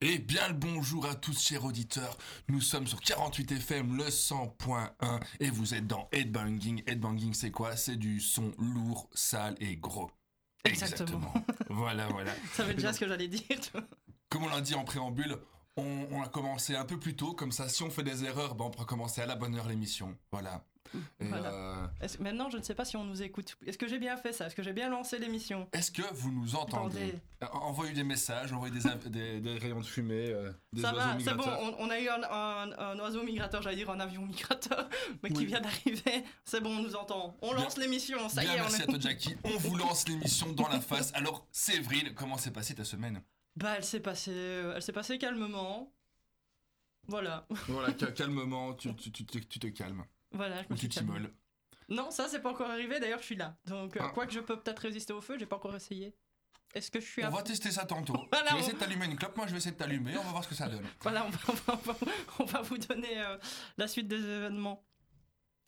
Et bien le bonjour à tous chers auditeurs, nous sommes sur 48 FM le 100.1 et vous êtes dans Headbanging. Headbanging c'est quoi? C'est du son lourd, sale et gros. Exactement. voilà, voilà. Ça veut déjà ce que j'allais dire. Comme on l'a dit en préambule, on, on a commencé un peu plus tôt, comme ça si on fait des erreurs, ben, on peut commencer à la bonne heure l'émission. Voilà. Et, Voilà. euh, Maintenant, je ne sais pas si on nous écoute. Est-ce que j'ai bien fait ça? Est-ce que j'ai bien lancé l'émission? Est-ce que vous nous entendez? Euh, Envoyez des messages, envoyez des, av- des, des rayons de fumée, euh, des Ça oiseaux va, c'est bon, on, on a eu un, un- un oiseau migrateur, j'allais dire un avion migrateur, mais qui vient d'arriver. C'est bon, on nous entend. On lance l'émission, ça Bien, y est, merci à toi Jackie. On vous lance l'émission dans la face. Alors, Séverine, comment s'est passée ta semaine? Bah, elle s'est passée, elle s'est passée calmement. Voilà, Voilà, ca- calmement, tu, tu, tu, tu te calmes. Voilà, je me Ou suis tu calmée. t'immoles. Non, ça, c'est pas encore arrivé, d'ailleurs, je suis là. Donc, euh, Ah. quoi que je peux peut-être résister au feu, j'ai pas encore essayé. Est-ce que je suis On à va tester ça tantôt. Voilà, vas on- essayer de t'allumer une clope, moi je vais essayer de t'allumer, on va voir ce que ça donne. Voilà, on va, on va- on va- on va vous donner euh, la suite des événements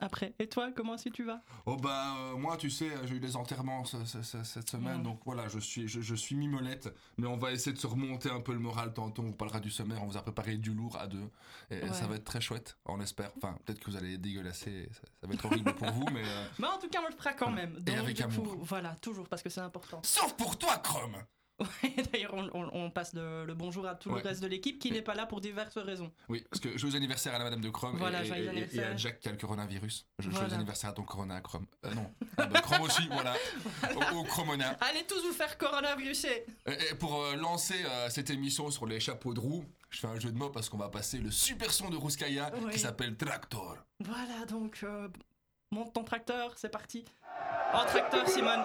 après. Et toi, comment est-ce que tu vas? Oh bah euh, moi tu sais j'ai eu des enterrements ce- ce- ce- cette semaine donc voilà je suis je, je suis mimolette mais on va essayer de se remonter un peu le moral tantôt on vous parlera du sommaire on vous a préparé du lourd à deux et Ouais. ça va être très chouette on espère enfin peut-être que vous allez dégueulasser ça, ça va être horrible pour vous mais euh, Mais en tout cas, on le fera quand même. Et Donc, avec du amour. coup, voilà, toujours, parce que c'est important. sauf pour toi Chrome Ouais, D'ailleurs, on, on- on passe le, le bonjour à tout Ouais. le reste de l'équipe qui n'est pas là pour diverses raisons. oui parce que joyeux anniversaire à la madame de Chrome Voilà, et, et- et- à Jack qui a le coronavirus Je- joyeux Voilà. anniversaire à ton corona Chrome Euh, non Ah bah, Chrome aussi voilà au, au Chromona Allez tous vous faire coronaviruser Et et pour euh, lancer euh, cette émission sur les chapeaux de roue, je fais un jeu de mots parce qu'on va passer le super son de Ruskaya Oui. qui s'appelle Tractor. Voilà, donc, monte ton tracteur, c'est parti. En tracteur, Simone.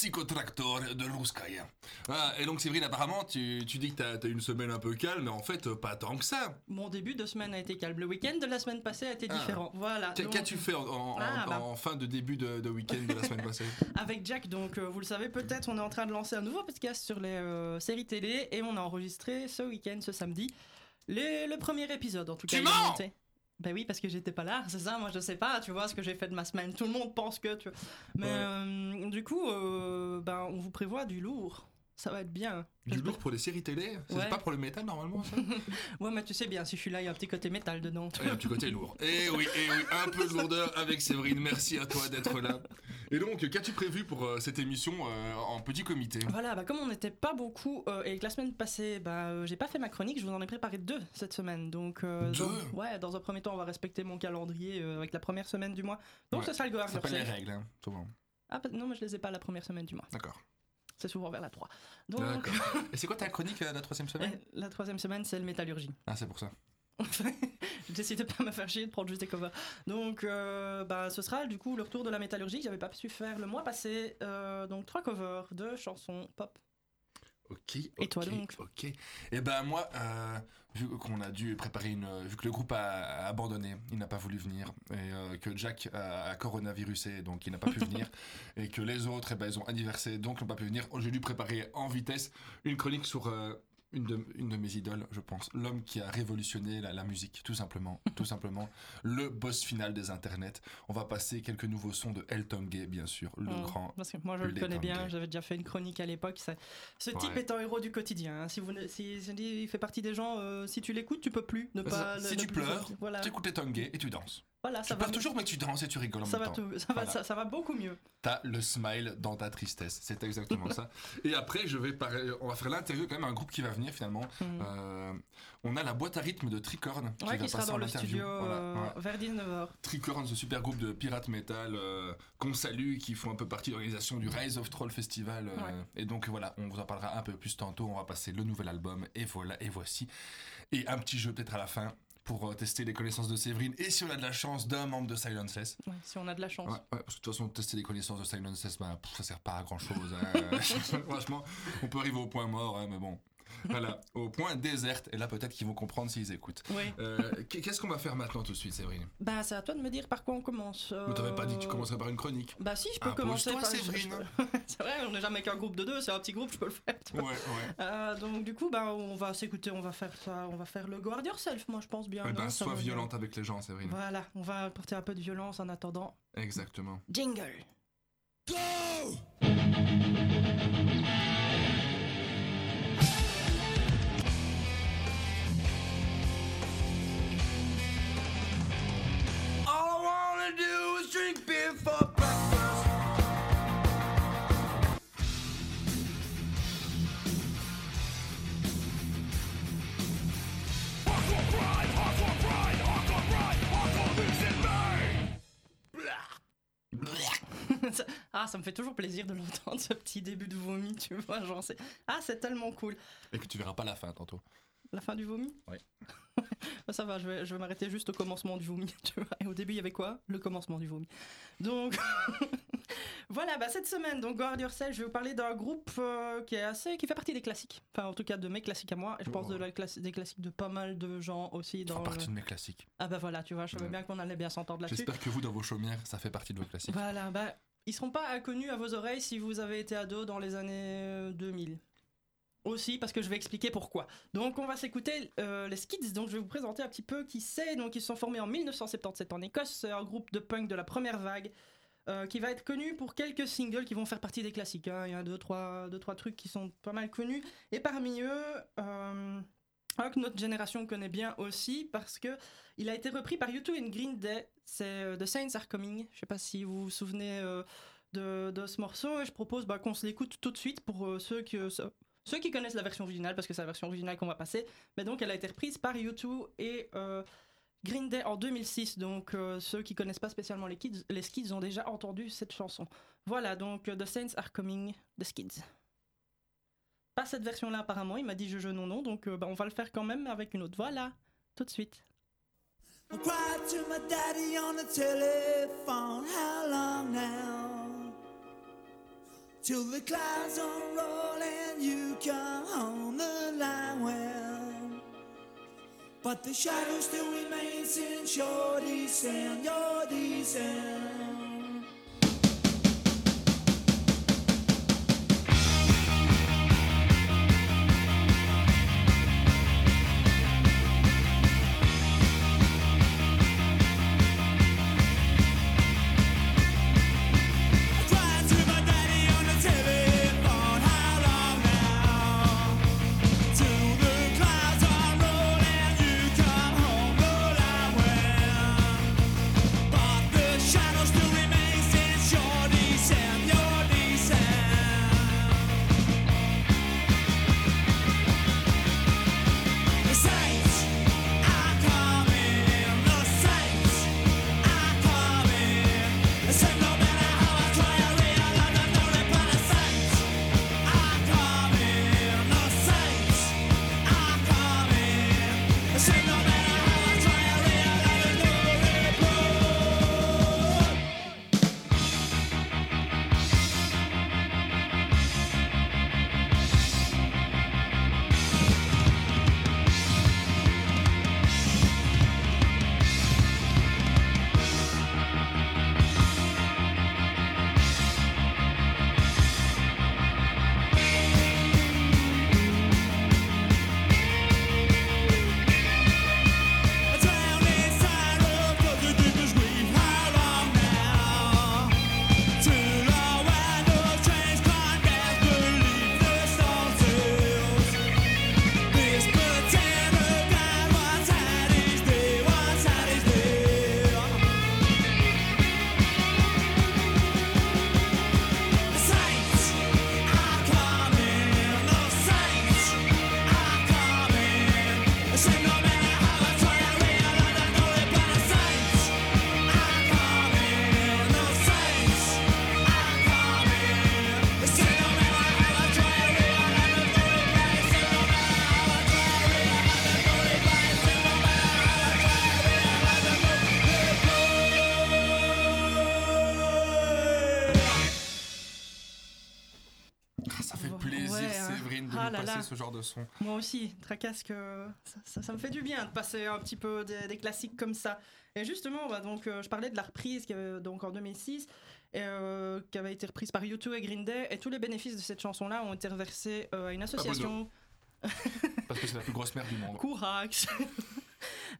Psychotractor de Ruskaya. Ah, et donc Séverine, apparemment, tu, tu dis que t'as as une semaine un peu calme, mais en fait, euh, pas tant que ça. Mon début de semaine a été calme. Le week-end de la semaine passée a été Ah. différent. Voilà. Donc, Qu'as-tu fait en, en- Ah, en- bah. en fin de début de, de week-end de la semaine passée Avec Jack, donc euh, vous le savez peut-être, on est en train de lancer un nouveau podcast sur les euh, séries télé et on a enregistré ce week-end, ce samedi, les- le premier épisode en tout cas. Tu mens. Ben oui, parce que j'étais pas là, c'est ça, moi je sais pas, tu vois ce que j'ai fait de ma semaine. Tout le monde pense que, tu vois. Mais Ouais. euh, du coup, euh, ben, on vous prévoit du lourd. Ça va être bien. Du lourd pour les séries télé C'est Ouais. pas pour le métal normalement ça Ouais, mais tu sais bien, si je suis là, il y a un petit côté métal dedans. tu Et un petit côté lourd. Et oui, et oui, un peu de lourdeur avec Séverine. Merci à toi d'être là. Et donc, qu'as-tu prévu pour euh, cette émission euh, en petit comité? Voilà, bah comme on n'était pas beaucoup euh, et que la semaine passée, bah j'ai pas fait ma chronique, je vous en ai préparé deux cette semaine. Donc, Deux dans, ouais, dans un premier temps, on va respecter mon calendrier avec la première semaine du mois. Donc, Ouais, ce sera le Go Ça Hard s'appelle les règles, hein, souvent. Ah, pas- non, mais je les ai pas la première semaine du mois. D'accord. C'est souvent vers la 3. Donc. Et c'est quoi ta chronique euh, la troisième semaine? La troisième semaine, c'est le métallurgie. Ah, c'est pour ça. J'ai décidé de pas me faire chier de prendre juste des covers. Donc, euh, bah, ce sera du coup le retour de la métallurgie j'avais pas su faire le mois passé. Euh, donc, trois covers de chansons pop. Ok. Et toi donc? Ok. Et ben moi, euh, vu qu'on a dû préparer une, vu que le groupe a, abandonné, il n'a pas voulu venir, et euh, que Jack a, a coronavirusé, donc il n'a pas pu venir, et que les autres, eh ben, ils ont anniversé, donc n'ont pas pu venir. J'ai dû préparer en vitesse une chronique sur euh, une de, une de mes idoles, je pense, l'homme qui a révolutionné la, la musique, tout simplement, tout simplement, le boss final des internets. On va passer quelques nouveaux sons de Elton Gay, bien sûr, le Oh, grand. Parce que moi je le connais bien, j'avais déjà fait une chronique à l'époque. ça- Ce type est un héros du quotidien. hein. Si vous, si il fait partie des gens. euh, si tu l'écoutes, tu peux plus ne pas. si ne tu pleures, voilà, Tu écoutes Elton Gay et tu danses. Voilà, Tu ça va. pleures toujours, mais tu danses et tu rigoles en Ça même va, temps. tout- ça, va, ça, ça va beaucoup mieux. T'as le smile dans ta tristesse. C'est exactement ça. Et après, je vais on va faire l'interview quand même un groupe qui va venir finalement. Mm. Euh, on a la boîte à rythme de Tricorn qui ouais, va qui sera passer dans le interview. studio Voilà, euh, ouais. vers 19h. Tricorn, ce super groupe de pirate metal euh, qu'on salue, qui font un peu partie de l'organisation du Rise of Troll Festival. Ouais. Et donc voilà, on vous en parlera un peu plus tantôt. On va passer le nouvel album. Et voilà, et voici. Et un petit jeu peut-être à la fin pour euh, tester les connaissances de Séverine. Et si on a de la chance d'un membre de Silenceless. Ouais, si on a de la chance. Ouais, ouais, parce que de toute façon, tester les connaissances de Silenceless, bah, pff, ça sert pas à grand chose. Franchement, on peut arriver au point mort, hein, mais bon. Voilà, au point déserte, et là peut-être qu'ils vont comprendre s'ils écoutent. Oui. Euh, qu'est- Qu'est-ce qu'on va faire maintenant tout de suite, Séverine? Bah, c'est à toi de me dire par quoi on commence. Mais t'avais pas dit que tu Euh, commencerais par une chronique Bah, si, je peux commencer par. Séverine. c'est vrai, on n'est jamais qu'un groupe de deux, c'est un petit groupe, je peux le faire. tu Ouais, vois. ouais. Euh, donc du coup, bah, on va s'écouter, on va faire ça, on va faire le Guard Yourself, moi je pense bien. Eh ben, ça sois violente avec les gens, Séverine. Voilà, on va apporter un peu de violence en attendant. Exactement. Jingle. All drink beer for breakfast. Ça- ah, ça me fait toujours plaisir de l'entendre, ce petit début de vomi, tu vois, genre c'est... Ah, c'est tellement cool. Et que tu verras pas la fin tantôt. La fin du vomi Oui. Bah, ça va, je vais, je vais m'arrêter juste au commencement du vomi, tu vois. Et au début, il y avait quoi? Le commencement du vomi. Donc, voilà, bah, cette semaine, donc Guard Yourself, je vais vous parler d'un groupe euh, qui est assez... qui fait partie des classiques. Enfin, en tout cas, de mes classiques à moi. Et je pense de la classe, des classiques de pas mal de gens aussi. Ça Dans fera le- partie de mes classiques. Ah bah voilà, tu vois, je savais bien qu'on allait bien s'entendre là-dessus. J'espère que vous, dans vos chaumières, ça fait partie de vos classiques. Voilà, bah, ils seront pas inconnus à vos oreilles si vous avez été ado dans les années euh, 2000. Aussi, parce que je vais expliquer pourquoi. Donc, on va s'écouter euh, les Skids. Donc, je vais vous présenter un petit peu qui c'est. Donc, ils se sont formés en 1977 en Écosse. C'est un groupe de punk de la première vague euh, qui va être connu pour quelques singles qui vont faire partie des classiques. hein. Il y a deux trois, deux, trois trucs qui sont pas mal connus. Et parmi eux, euh, un que notre génération connaît bien aussi parce que il a été repris par U2 et Green Day. C'est euh, The Saints Are Coming. Je sais pas si vous vous souvenez euh, de, ce morceau. Et je propose bah, qu'on se l'écoute tout de suite pour euh, ceux, qui, euh, ceux- qui connaissent la version originale, parce que c'est la version originale qu'on va passer. Mais donc, elle a été reprise par U2 et euh, Green Day en 2006. Donc, euh, ceux qui connaissent pas spécialement les, kids, les Skids ont déjà entendu cette chanson. Voilà, donc The Saints Are Coming, The Skids. Pas cette version-là, apparemment. Il m'a dit je, je, non, non. Donc, euh, bah, on va le faire quand même avec une autre. Voilà, tout de suite. You come on the line well. But the shadow still remains in your descent, your descent. Ce genre de son. Moi aussi, Tracasque, euh, ça, ça- ça me fait du bien de passer un petit peu des, des classiques comme ça. Et justement, bah, donc, euh, je parlais de la reprise qui avait- donc en 2006, et, euh, qui avait été reprise par U2 et Green Day, et tous les bénéfices de cette chanson-là ont été reversés euh, à une association. Parce que c'est la plus grosse merde du monde. Courax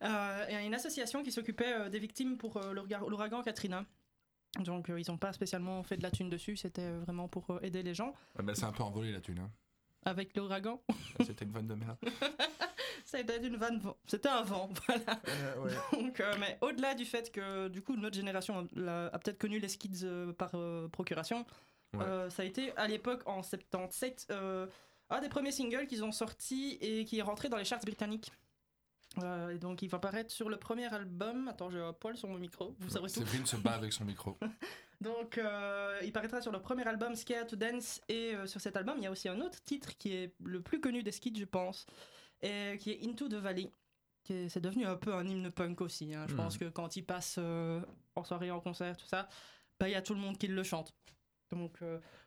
Euh, et à une association qui s'occupait euh, des victimes pour euh, l'ouragan Katrina. Donc euh, ils n'ont pas spécialement fait de la thune dessus, c'était vraiment pour euh, aider les gens. Ah bah, c'est un peu envolé la thune. Hein. Avec l'ouragan, C'était une vanne de merde. c'était une vanne. C'était un vent, voilà. Donc, euh, mais au-delà du fait que du coup notre génération a, a peut-être connu les skids euh, par euh, procuration, Ouais. euh, ça a été à l'époque en 77 euh, un des premiers singles qu'ils ont sorti et qui est rentré dans les charts britanniques. Euh, et donc il va apparaître sur le premier album. Attends, j'ai un poil sur mon micro. Vous saurez tout. Séverine se bat avec son micro. Donc euh, il paraîtra sur le premier album Scared to Dance et euh, sur cet album il y a aussi un autre titre qui est le plus connu des skids je pense et qui est Into the Valley. C'est devenu un peu un hymne punk aussi. hein. Je Mhm. pense que quand il passe euh, en soirée, en concert, tout ça, bah, il y a tout le monde qui le chante. Donc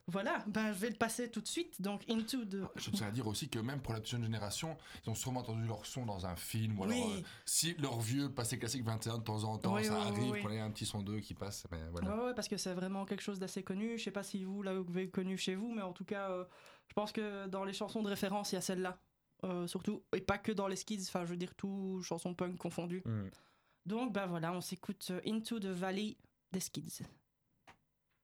voilà, ben, je vais le passer tout de suite. Donc Into the... Je tiens à dire aussi que même pour la jeune génération, ils ont sûrement entendu leur son dans un film. Ou Oui. alors, euh, si leur vieux passé classique 21 de temps en temps, Oui, ça oui, oui, arrive oui. qu'on ait un petit son d'eux qui passe. Mais voilà. Ouais, ouais, parce que c'est vraiment quelque chose d'assez connu. Je sais pas si vous l'avez connu chez vous, mais en tout cas, euh, je pense que dans les chansons de référence, il y a celle-là. Euh, surtout, et pas que dans les skids, enfin, je veux dire, tout chansons punk confondues. Mm. Donc, ben voilà, on s'écoute Into the Valley des skids.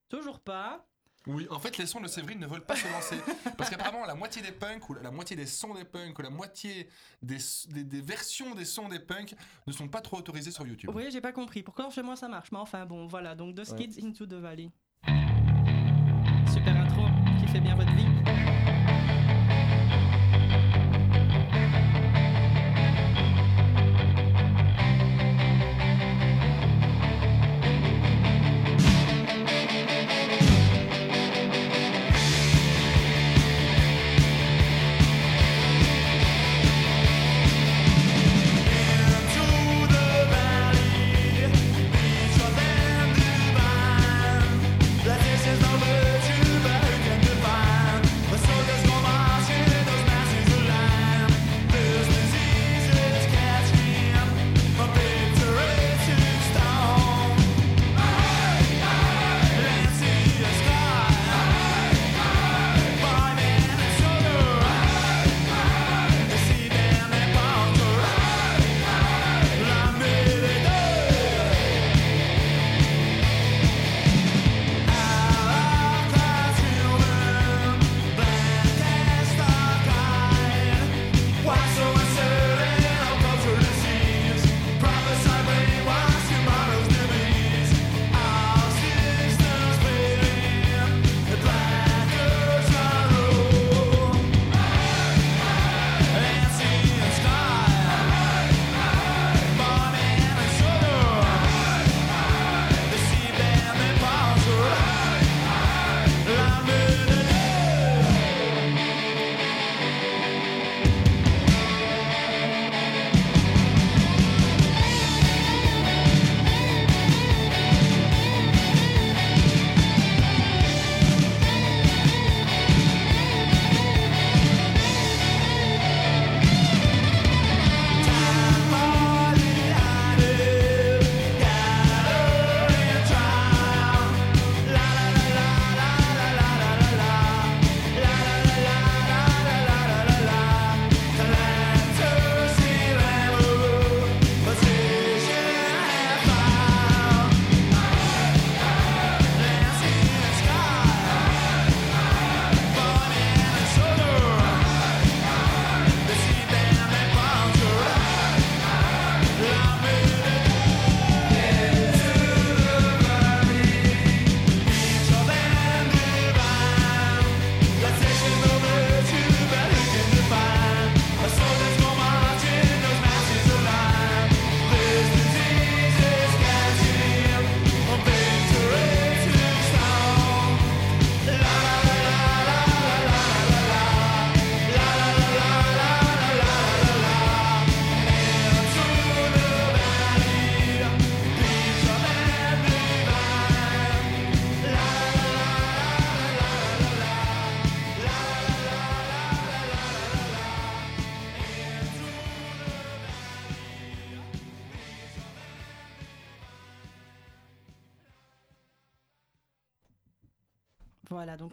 Toujours pas. Oui, en fait, les sons de Séverine ne veulent pas se lancer. Parce qu'apparemment, la moitié des punks, ou la, la moitié des sons des punks, ou la moitié des, des, des versions des sons des punks ne sont pas trop autorisés sur YouTube. Oui, j'ai pas compris. Pourquoi chez moi ça marche Mais enfin, bon, voilà. Donc, The Ouais. Skids Into the Valley. Super intro qui fait bien votre vie.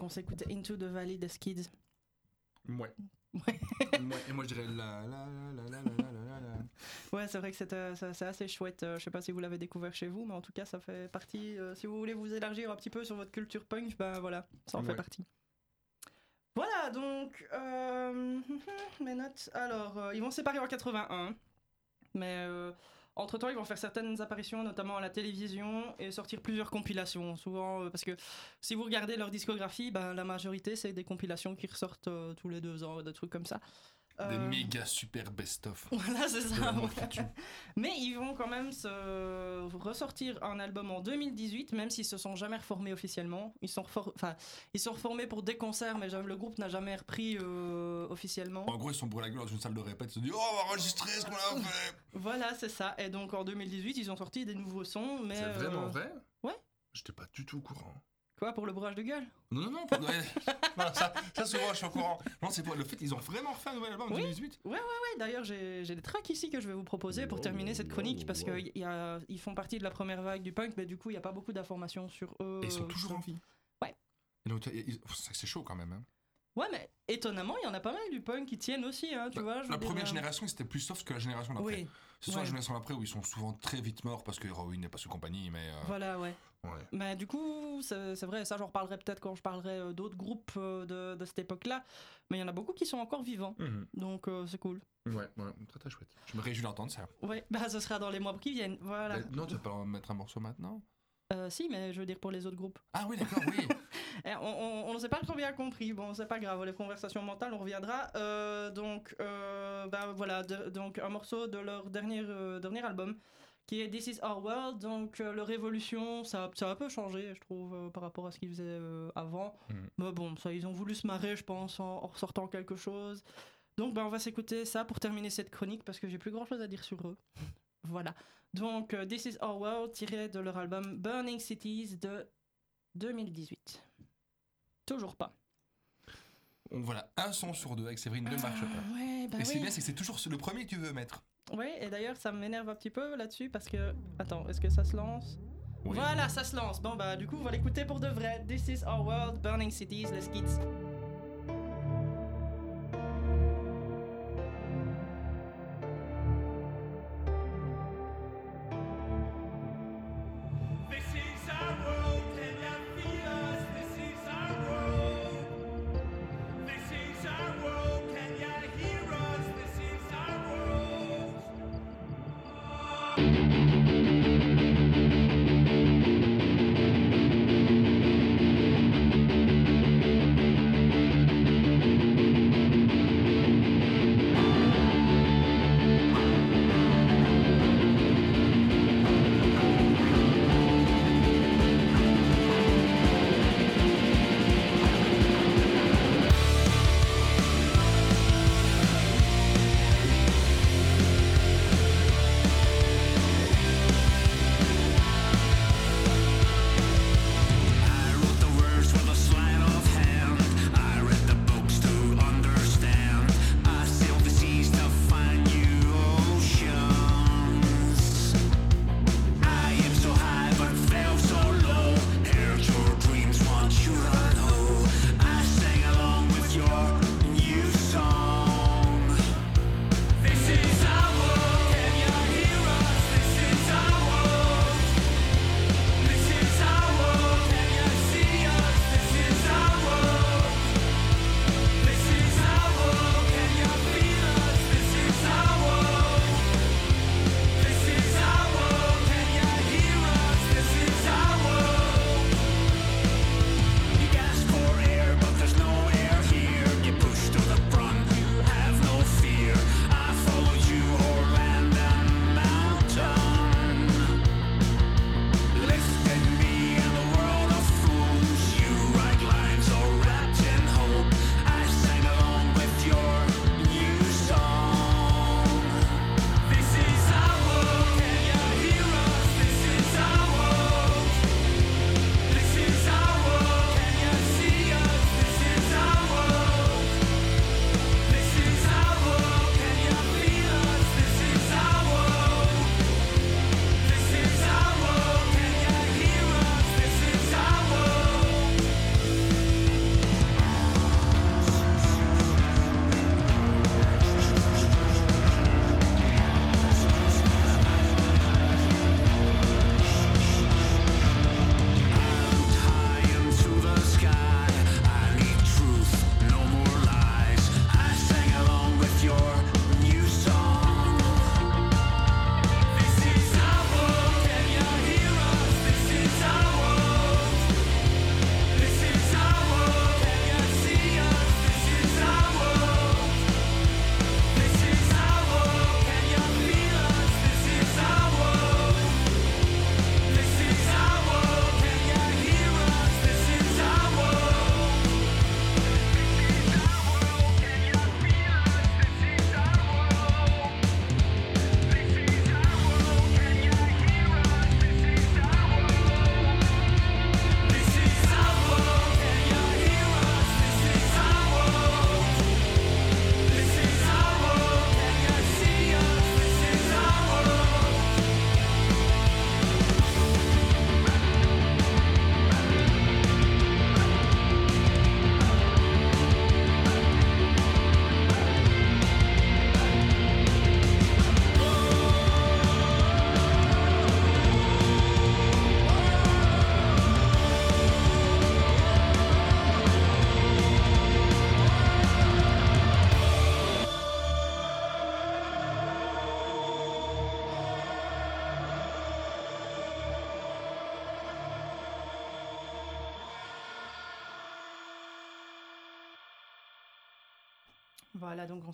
qu'on s'écoute Into the Valley des Skids. Ouais. Et moi je dirais la la la la la la la Ouais, c'est vrai que c'est euh, assez chouette. Euh, je sais pas si vous l'avez découvert chez vous, mais en tout cas, ça fait partie. Euh, si vous voulez vous élargir un petit peu sur votre culture punk, ben voilà, ça en fait partie. Voilà, donc mes notes. Alors, ils vont se séparer en 81, mais entre temps, ils vont faire certaines apparitions, notamment à la télévision, et sortir plusieurs compilations. Souvent, euh, parce que si vous regardez leur discographie, ben, la majorité, c'est des compilations qui ressortent euh, tous les deux ans, des trucs comme ça. Des Euh, méga super best-of. Voilà, c'est ça. ouais. Mais ils vont quand même se ressortir un album en 2018, même s'ils se sont jamais reformés officiellement. Ils sont, enfin, ils sont reformés pour des concerts, mais le groupe n'a jamais repris euh, officiellement. En gros, ils sont pour la gueule dans une salle de répète. Ils se disent Oh, on va enregistrer ce qu'on a fait. Voilà, c'est ça. Et donc en 2018, ils ont sorti des nouveaux sons, mais C'est vraiment euh, vrai? Ouais. J'étais pas du tout au courant. Quoi pour le bourrage de gueule? Non, non, non, pas- ouais. Non, ça, ça souvent je suis au courant. Non, c'est pas le fait, ils ont vraiment refait un nouvel album en Oui. 2018. Ouais, d'ailleurs, j'ai des tracks ici que je vais vous proposer pour terminer cette chronique parce qu'ils font partie de la première vague du punk, mais du coup, il n'y a pas beaucoup d'informations sur eux. Et ils sont toujours en vie. Ouais. Et donc, c'est chaud quand même. Hein. Ouais, mais étonnamment, il y en a pas mal du punk qui tiennent aussi, hein, tu La- vois. je la dire, première euh, génération, c'était plus soft que la génération d'après. Oui, C'est soit la ouais. génération d'après où ils sont souvent très vite morts parce que Heroin n'est pas sous compagnie, mais. euh, voilà, ouais. ouais. Mais du coup, c'est vrai, ça j'en reparlerai peut-être quand je parlerai euh, d'autres groupes de, de cette époque-là. Mais il y en a beaucoup qui sont encore vivants, Mhm. donc euh, c'est cool. Ouais, ouais, très très chouette. Je me réjouis d'entendre ça. Ouais, bah ce sera dans les mois qui viennent, voilà. Non, tu vas pas mettre un morceau maintenant? Euh, si, mais je veux dire pour les autres groupes. Ah oui, d'accord, oui. Eh, on ne s'est pas trop bien compris, bon, c'est pas grave, les conversations mentales, on reviendra. Euh, donc, euh, bah voilà, de- donc un morceau de leur dernier, euh, dernier album qui est This Is Our World. Donc, euh, leur évolution, ça, ça a un peu changé, je trouve, par rapport à ce qu'ils faisaient avant. Mhm. Mais bon, ça, ils ont voulu se marrer, je pense, en, en ressortant quelque chose. Donc, bah, on va s'écouter ça pour terminer cette chronique parce que j'ai plus grand chose à dire sur eux. voilà. Donc, This Is Our World, tiré de leur album Burning Cities de 2018. Toujours pas. On, voilà, un son sur deux avec Séverine ne marche pas. Ah, Ouais, bah Et c'est bien, c'est que c'est toujours le premier que tu veux mettre. Ouais, et d'ailleurs, ça m'énerve un petit peu là-dessus parce que. Attends, est-ce que ça se lance? Oui. Voilà, ça se lance. Bon, bah, du coup, on va l'écouter pour de vrai. This is our world, burning cities, les kids.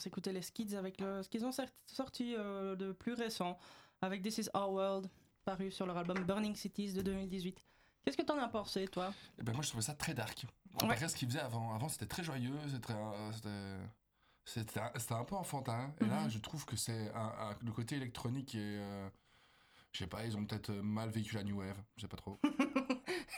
S'écoutait les Skids avec le, ce qu'ils ont sorti euh, de plus récent, avec This Is Our World, paru sur leur album Burning Cities de 2018. Qu'est-ce que t'en as pensé, toi? Eh ben moi je trouvais ça très dark. Comparé à ce qu'ils faisaient avant. Avant c'était très joyeux, c'était euh, c'était- un, peu enfantin. Et là Mhm. je trouve que c'est le côté électronique et euh, je sais pas, ils ont peut-être euh, mal vécu la New Wave, je sais pas trop.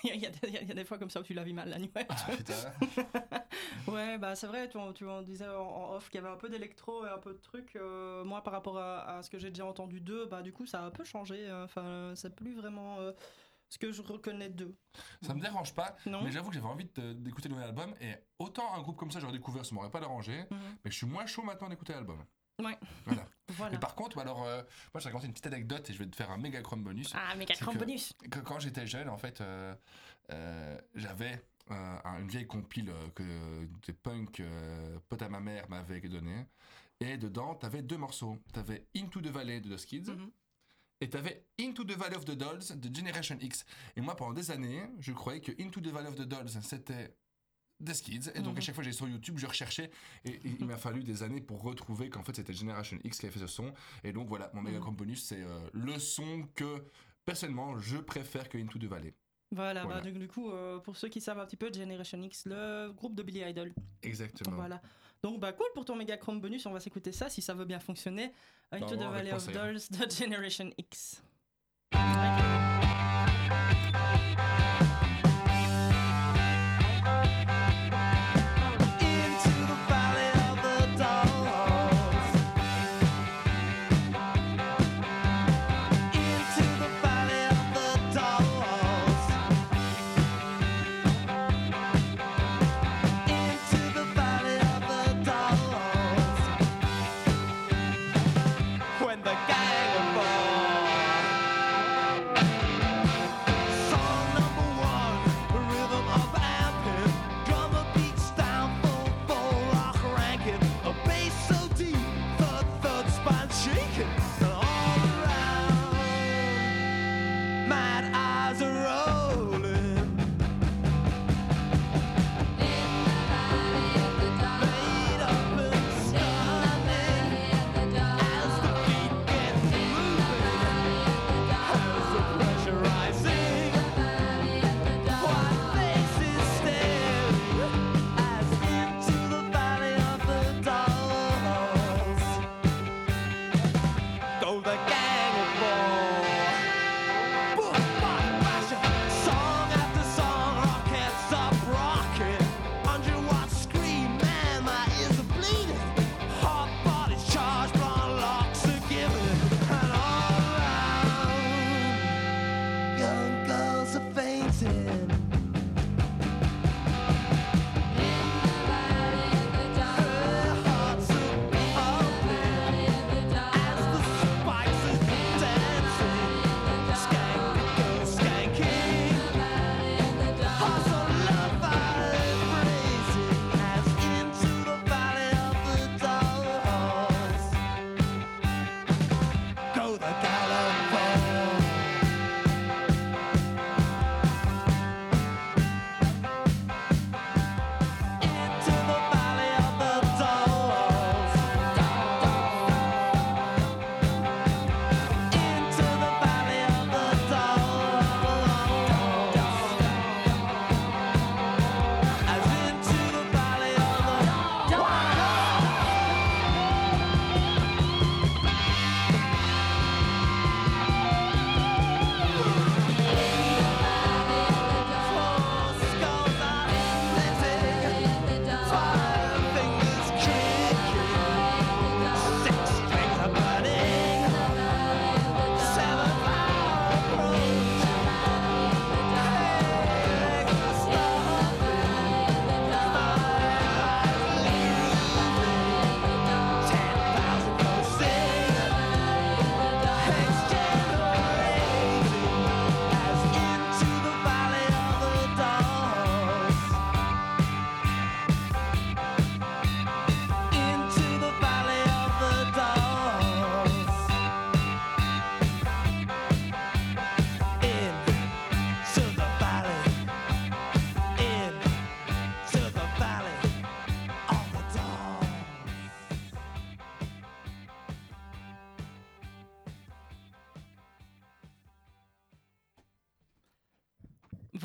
Il y, a- y des- il y a des fois comme ça où tu la vis mal, la nuit. ouais. Ah, putain. Ouais, bah c'est vrai, tu, tu en disais en, en off qu'il y avait un peu d'électro et un peu de trucs. euh, moi, par rapport à, à ce que j'ai déjà entendu d'eux, bah du coup, ça a un peu changé. euh, Enfin, c'est plus vraiment euh, ce que je reconnais d'eux. ça me dérange pas, Non mais j'avoue que j'avais envie d'écouter le nouvel album et autant un groupe comme ça j'aurais découvert, ça m'aurait pas dérangé, Mhm. mais je suis moins chaud maintenant d'écouter l'album. Ouais. Voilà. Voilà. Mais par contre, alors, euh, moi je vais raconter une petite anecdote et je vais te faire un méga chrome bonus. Ah, méga chrome bonus Que- quand j'étais jeune, en fait, euh, euh, j'avais un- une vieille compile que des punk euh, pote à ma mère m'avait donné. Et dedans, t'avais deux morceaux. T'avais Into the Valley de The Skids Mhm. et t'avais Into the Valley of the Dolls de Generation X. Et moi, pendant des années, je croyais que Into the Valley of the Dolls, c'était The Skids. Et donc, Mhm. à chaque fois j'allais sur YouTube, je recherchais. Et, et il m'a fallu des années pour retrouver qu'en fait, c'était Generation X qui avait fait ce son. Et donc, voilà, mon méga Mhm. chrome bonus, c'est euh, le son que, personnellement, je préfère que Into the Valley. Voilà, Voilà. Bah, donc, du coup, euh, pour ceux qui savent un petit peu, Generation X, le groupe de Billy Idol. Exactement. Voilà. Donc, bah cool pour ton méga chrome bonus, on va s'écouter ça si ça veut bien fonctionner. Into Bah, the Valley of plaisir. Dolls de Generation X.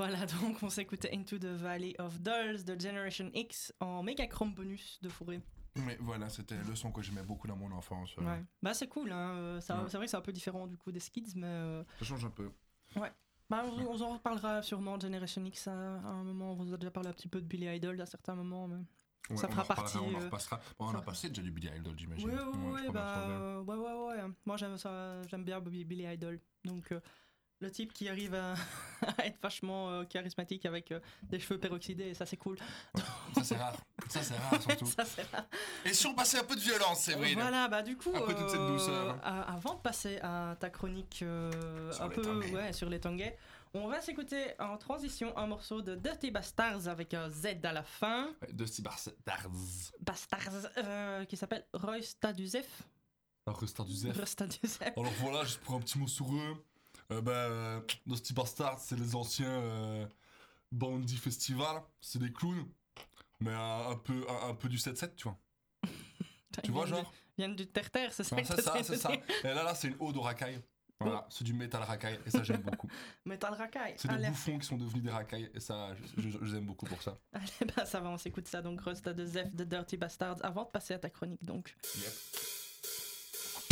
Voilà, donc on s'écoutait Into the Valley of Dolls de Generation X en méga chrome bonus de fourré. Mais voilà, c'était le son que j'aimais beaucoup dans mon enfance. euh, Ouais. Bah c'est cool, hein. euh, ça- Ouais. c'est vrai que c'est un peu différent du coup des Skids, mais euh, Ça change un peu. bah, on, on en reparlera sûrement de Generation X à, à un moment. On vous a déjà parlé un petit peu de Billy Idol à certains moments. Mais... Ouais, Ça fera partie, On en euh, repassera. Bon, on a passé déjà du Billy Idol, j'imagine. Oui, oui, Ouais, pas bah, ouais, ouais, ouais. Moi j'aime ça, j'aime bien Billy Idol. Donc euh, le type qui arrive à, à être vachement euh, charismatique avec euh, des cheveux peroxydés, ça c'est cool. Ça, c'est rare. Ça, c'est rare, surtout. ça Et si on passait un peu de violence, c'est vrai. Voilà, bah du coup, peu toute cette euh, douceur. hein. avant de passer à ta chronique Sur un peu Tangais. ouais, sur les Tangais, on va s'écouter en transition un morceau de Dirty Bastards avec un Z à la fin. De Stars. Bastards, euh, qui s'appelle Roy Stadusef. Alors, Star du Zef. Roy Stadusef. Alors voilà, juste pour un petit mot sur eux. Euh, bah, euh, Dusty Bastard, c'est les anciens euh, Bandy Festival. C'est des clowns. Mais un, un peu, un, un peu du 7-7, tu vois. Tu vois, genre? Ils viennent du terre-terre, c'est ça C'est ça, de c'est ça. Et là, là, c'est une ode au racaille. Voilà, c'est du métal racaille. Et ça, j'aime beaucoup. Metal racaille. C'est des bouffons qui sont devenus des racailles. Et ça, je, je- je les aime beaucoup pour ça. allez, bah, ça va, on s'écoute ça. Donc, Roy Stadusef de Dirty Bastards avant de passer à ta chronique. Donc,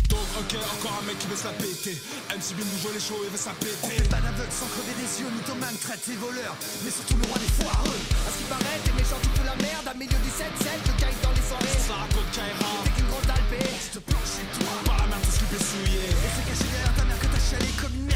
Donc ok, encore un mec qui veut se la péter. MC Bin nous joue les shows, il veut se la On péter fait pas d'aveugle sans crever des yeux, mythomane traite les voleurs, mais surtout le roi des foireux. À ce qui paraît, t'es méchant, tu la merde, à milieu du 7-7, le caille dans les soirées. Ça raconte Kaira. T'es qu'une grande alpée, je te planche chez toi. Par la merde, tout slip est souillé Et c'est caché derrière ta mère que t'as chialé comme une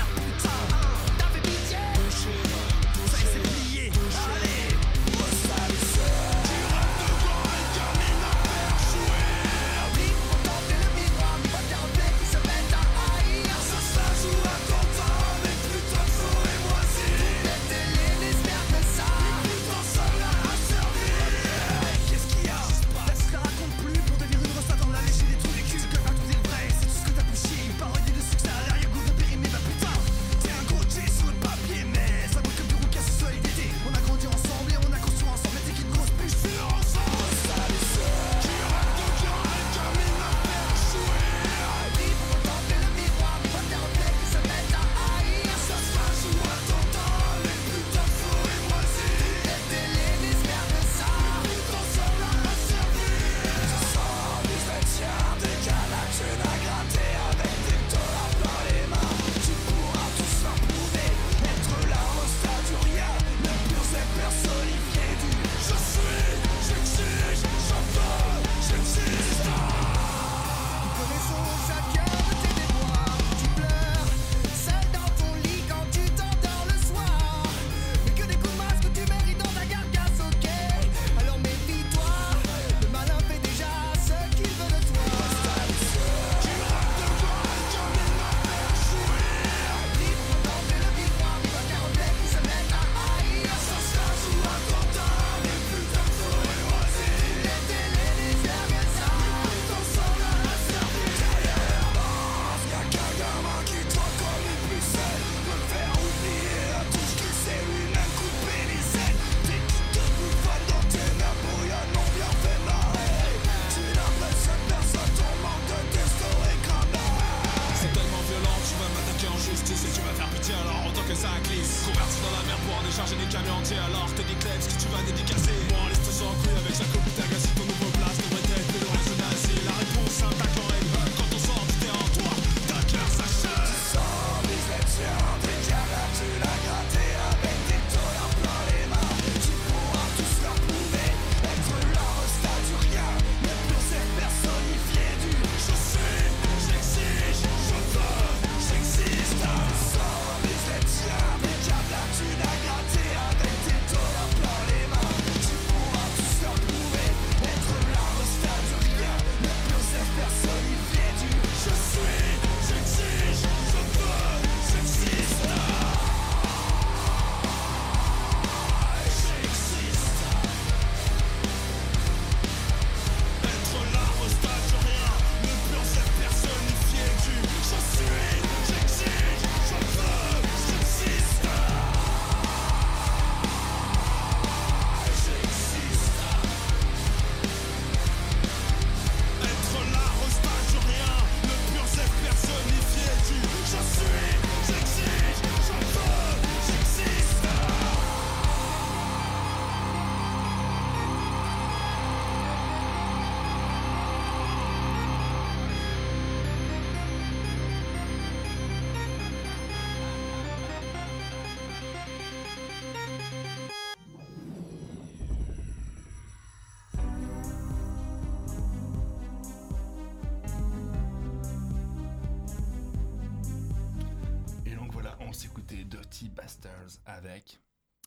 Dirty Bastards avec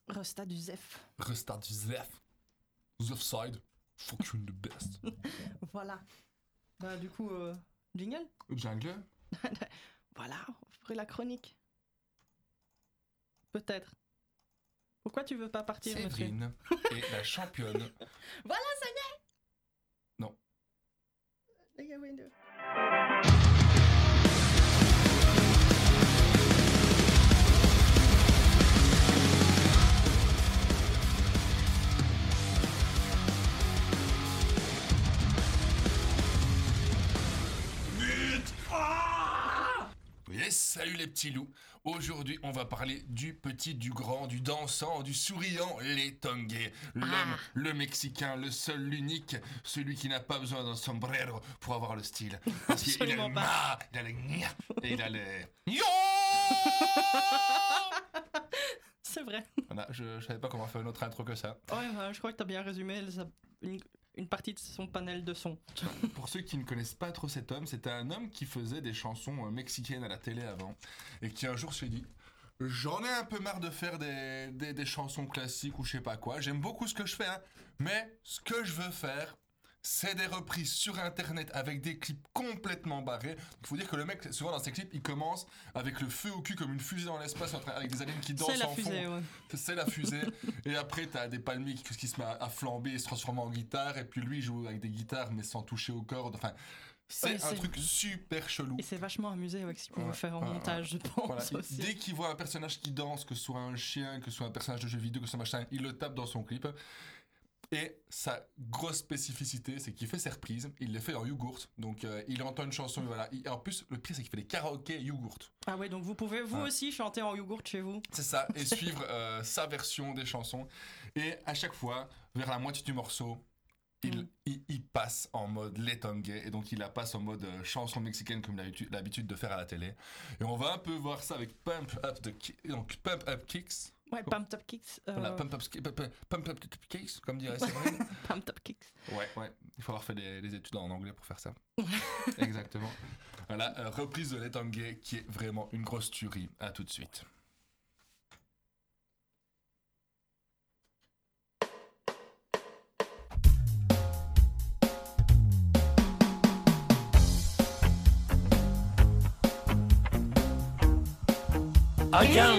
Resta du Zef. Restart du Zef. Zef Side. Fuck you the best. Voilà. Bah, du coup, euh, jingle Jungle Voilà, ferait la chronique. Peut-être. Pourquoi tu veux pas partir, monsieur Séverine est la championne. Voilà, ça y est Non. Salut les petits loups. Aujourd'hui, on va parler du petit, du grand, du dansant, du souriant, les tongués. L'homme, le mexicain, le seul, l'unique, celui qui n'a pas besoin d'un sombrero pour avoir le style. Parce qu'il a le ma, il a le gna, et il a le yo. C'est vrai. Voilà, je, je savais pas comment faire une autre intro que ça. Ouais, je crois que t'as bien résumé ça- une, une partie de son panel de son. Pour ceux qui ne connaissent pas trop cet homme, c'était un homme qui faisait des chansons euh, mexicaines à la télé avant et qui un jour s'est dit J'en ai un peu marre de faire des, des- chansons classiques ou je sais pas quoi. J'aime beaucoup ce que je fais, hein, mais ce que je veux faire, c'est des reprises sur internet avec des clips complètement barrés. Il faut dire que le mec, souvent dans ses clips, il commence avec le feu au cul comme une fusée dans l'espace avec des aliens qui dansent C'est la en fusée, fond. ouais. C'est la fusée. et après, t'as des palmiers qui, qui se met à, flamber et se transformer en guitare. Et puis lui, il joue avec des guitarres, mais sans toucher aux cordes. Enfin, c'est Ouais, un truc super chelou. Et c'est vachement amusé avec ce qu'il pouvait Ouais, faire en ouais, ouais. montage, je pense Voilà. Il- aussi. Dès qu'il voit un personnage qui danse, que ce soit un chien, que ce soit un personnage de jeu vidéo, que ce soit machin, il le tape dans son clip. Et sa grosse spécificité, c'est qu'il fait ses reprises, il les fait en yogourt. Donc euh, il entend une chanson, et voilà. Et en plus, le pire, c'est qu'il fait des karaokés yogourt. Ah ouais, donc vous pouvez vous aussi chanter en yogourt chez vous? C'est ça, et suivre euh, sa version des chansons. Et à chaque fois, vers la moitié du morceau, il, Mm. il, il passe en mode letongay, et donc il la passe en mode euh, chanson mexicaine comme il a l'habitu- l'habitude de faire à la télé. Et on va un peu voir ça avec Pump Up, the donc, Pump Up Kicks. Ouais, Pump Top Kicks. euh, Voilà, Pump Up, Kicks, comme dirait Séverine. Pump Top Kicks. ouais, ouais, il faut avoir fait des, des études en anglais pour faire ça. Exactement. Voilà, euh, reprise de letongay qui est vraiment une grosse tuerie. À tout de suite. Ayam,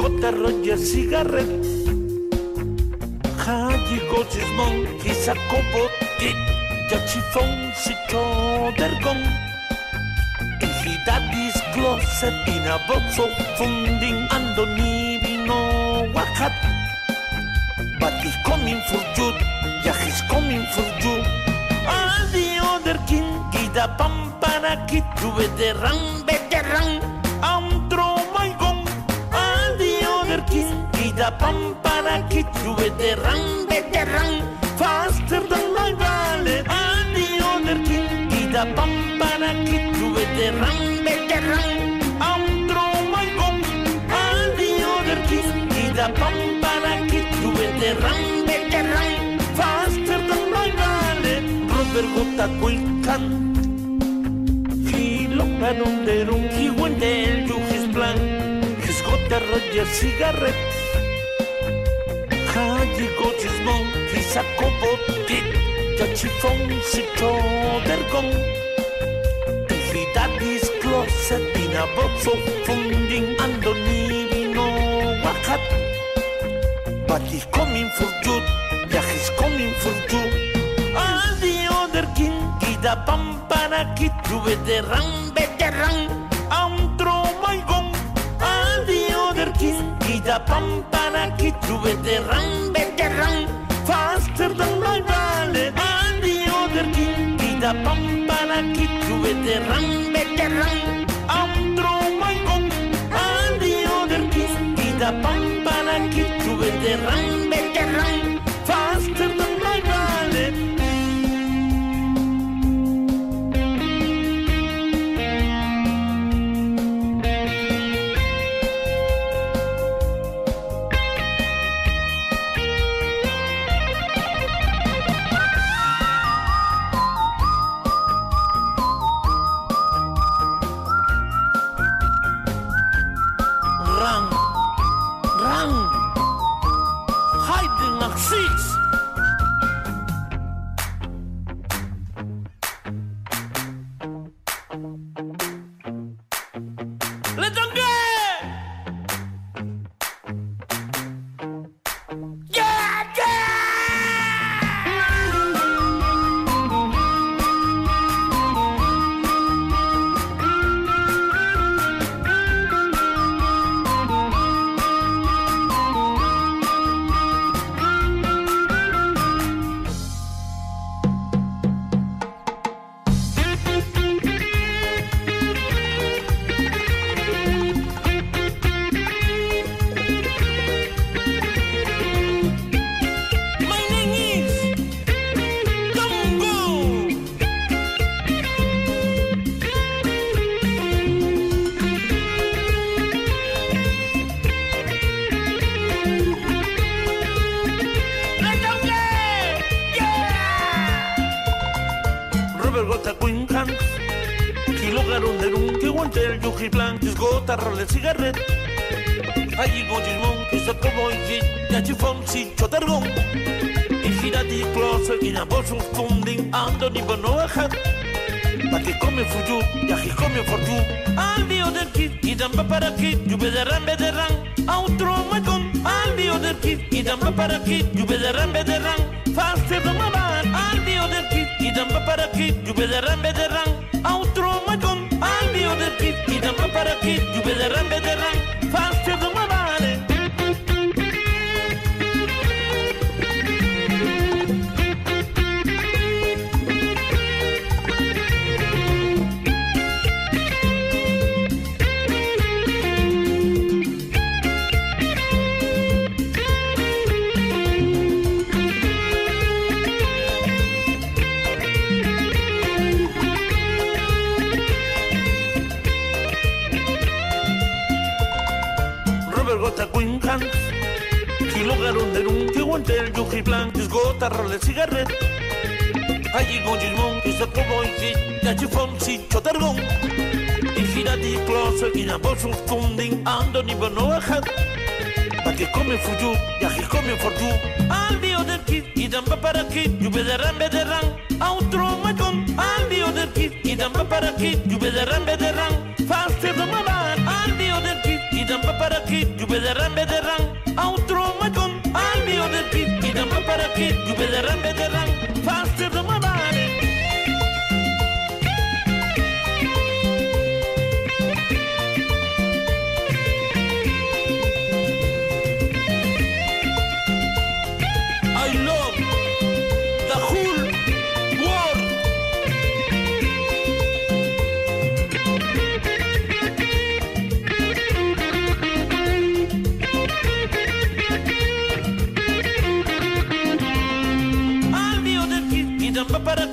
Gota Roger Cigarret Haji Goches Monkey Sakobo Tit Yachifon Sito Dergon Ejidadis Gloset Inabozo Funding Andoni Vino Wakat But he's coming for you Yeah he's coming for you. All the other king Gida Pampara Kit Rube de Ram Bederang da pam para kichu veteran veteran faster than my valet and the other king da pam para kichu veteran veteran I'm through my bomb and the other king da pam para kichu veteran veteran faster than my valet Robert Gota Quilcan He looked at on the room he went there to his plan He's got the Roger cigarette Haji got his mom, he's a cobot, did Touchy phone, si their gun. He daddy's closet in a box of funding, and don't even know what hat. But he's coming for you, yeah, he's coming for you. All the other king, Gida Pampana, Kid, you veteran, Rida pampana ki true veteran, veteran, faster than my valet and the other king. Rida pampana ki true veteran, veteran, I'm through my gun and the other king. Rida pampana ki true veteran. דוני בנוחת. Porque come fuyú, ya que come fortú. Al dio del kit, y dan para kit, yo bederán, bederán. Outro macón, al dio del kit, y dan para kit, yo bederán, bederán. Faste de mamá, al dio del kit, y dan para kit, yo bederán, bederán. Outro macón, al dio del kit, y dan para kit, yo bederán, bederán. i blanc, és gota, rolet, cigarret. Allí gongis montis de coboiti, llaci fonsi, xotargó. I girati closa, quina bolsos fundin, andoni benoajan. Perquè come fuyu, i ahi come fortu, al dio del kit, i damba para kit, i ubederan, bederan, a un tromacón. Al dio del kit, i damba para kit, i ubederan, bederan, faste de mamar. Al dio del kit, i damba para kit, i ubederan, bederan, रखी डूबे रंग बेदे रंग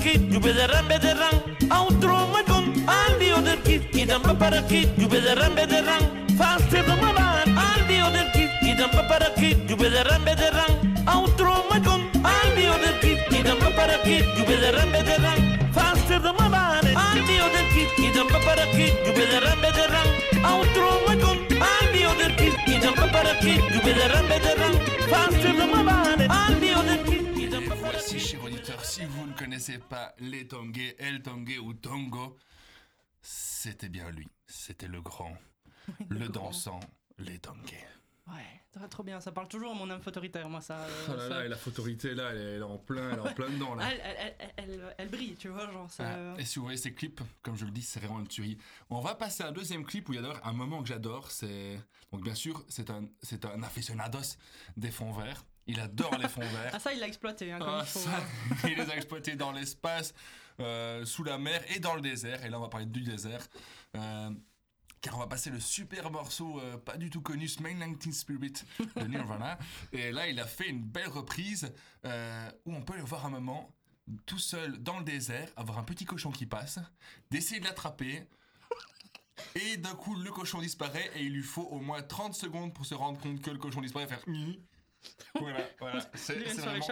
parakit gübeleran bederan Autroma con al dio del kit Gidam pa parakit gübeleran bederan Faste domalan al dio del kit Gidam pa parakit gübeleran bederan Autroma con al dio del kit Gidam pa parakit gübeleran bederan Faste domalan al dio del kit Gidam pa parakit gübeleran bederan Autroma con al dio del kit Gidam pa parakit gübeleran bederan Faste domalan si vous ne connaissez pas les Tongué, El Tongué ou Tongo, c'était bien lui. C'était le grand, le dansant, les Tongué. Ouais, trop bien. Ça parle toujours à mon âme autoritaire, moi, ça. euh, Oh là ça- là, et la autorité là, elle est, elle est en plein, elle est en plein dedans là. Ah, elle, elle, elle, elle- elle brille, tu vois, genre ça. Ah, Et si vous voyez ces clips, comme je le dis, c'est vraiment une tuerie. On va passer à un deuxième clip où il y a d'ailleurs un moment que j'adore. C'est donc bien sûr, c'est un c'est un aficionados des fonds verts. Il adore les fonds verts. Ah, ça, il l'a exploité, hein, comme Ah, il faut. ça, hein. il les a exploités dans l'espace, euh, sous la mer et dans le désert. Et là, on va parler du désert. Euh, car on va passer le super morceau euh, pas du tout connu, Smell 19 Spirit de Nirvana. Et là, il a fait une belle reprise où on peut le voir un moment tout seul dans le désert, avoir un petit cochon qui passe, d'essayer de l'attraper. Et d'un coup, le cochon disparaît et il lui faut au moins 30 secondes pour se rendre compte que le cochon disparaît et faire. Voilà, voilà. C'est vraiment-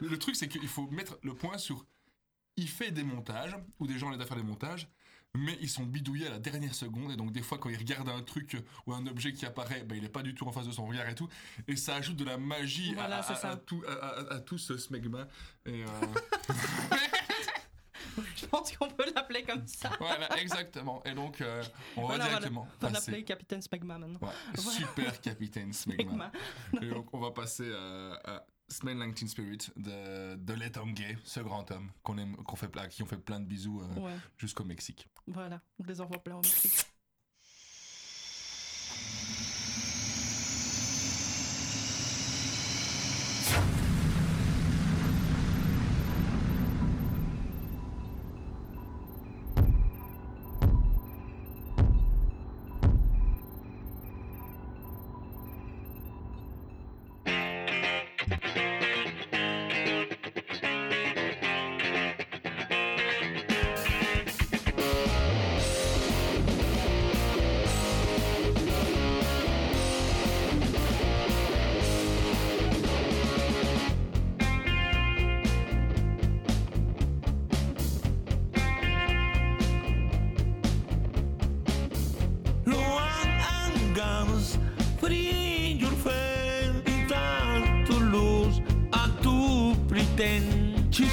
le truc, c'est qu'il faut mettre le point sur. Il fait des montages, ou des gens l'aident à faire des montages, mais ils sont bidouillés à la dernière seconde, et donc des fois, quand il regarde un truc ou un objet qui apparaît, ben, il est pas du tout en face de son regard et tout, et ça ajoute de la magie à- Voilà, à, c'est à- ça. à tout, à tout ce smegma. Et euh, Je pense qu'on peut l'appeler comme ça. voilà, exactement. Et donc, euh, on va directement On va l'appeler Capitaine Smegma maintenant. Ouais, Voilà. Super capitaine smegma. Et donc, on va passer à, à Smell 19 Spirit de, de Let Gay, ce grand homme qu'on aime, qu'on fait, à qui on fait plein de bisous euh, Ouais, jusqu'au Mexique. voilà. On les envoie plein au Mexique.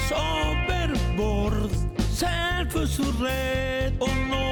sover self-surrender.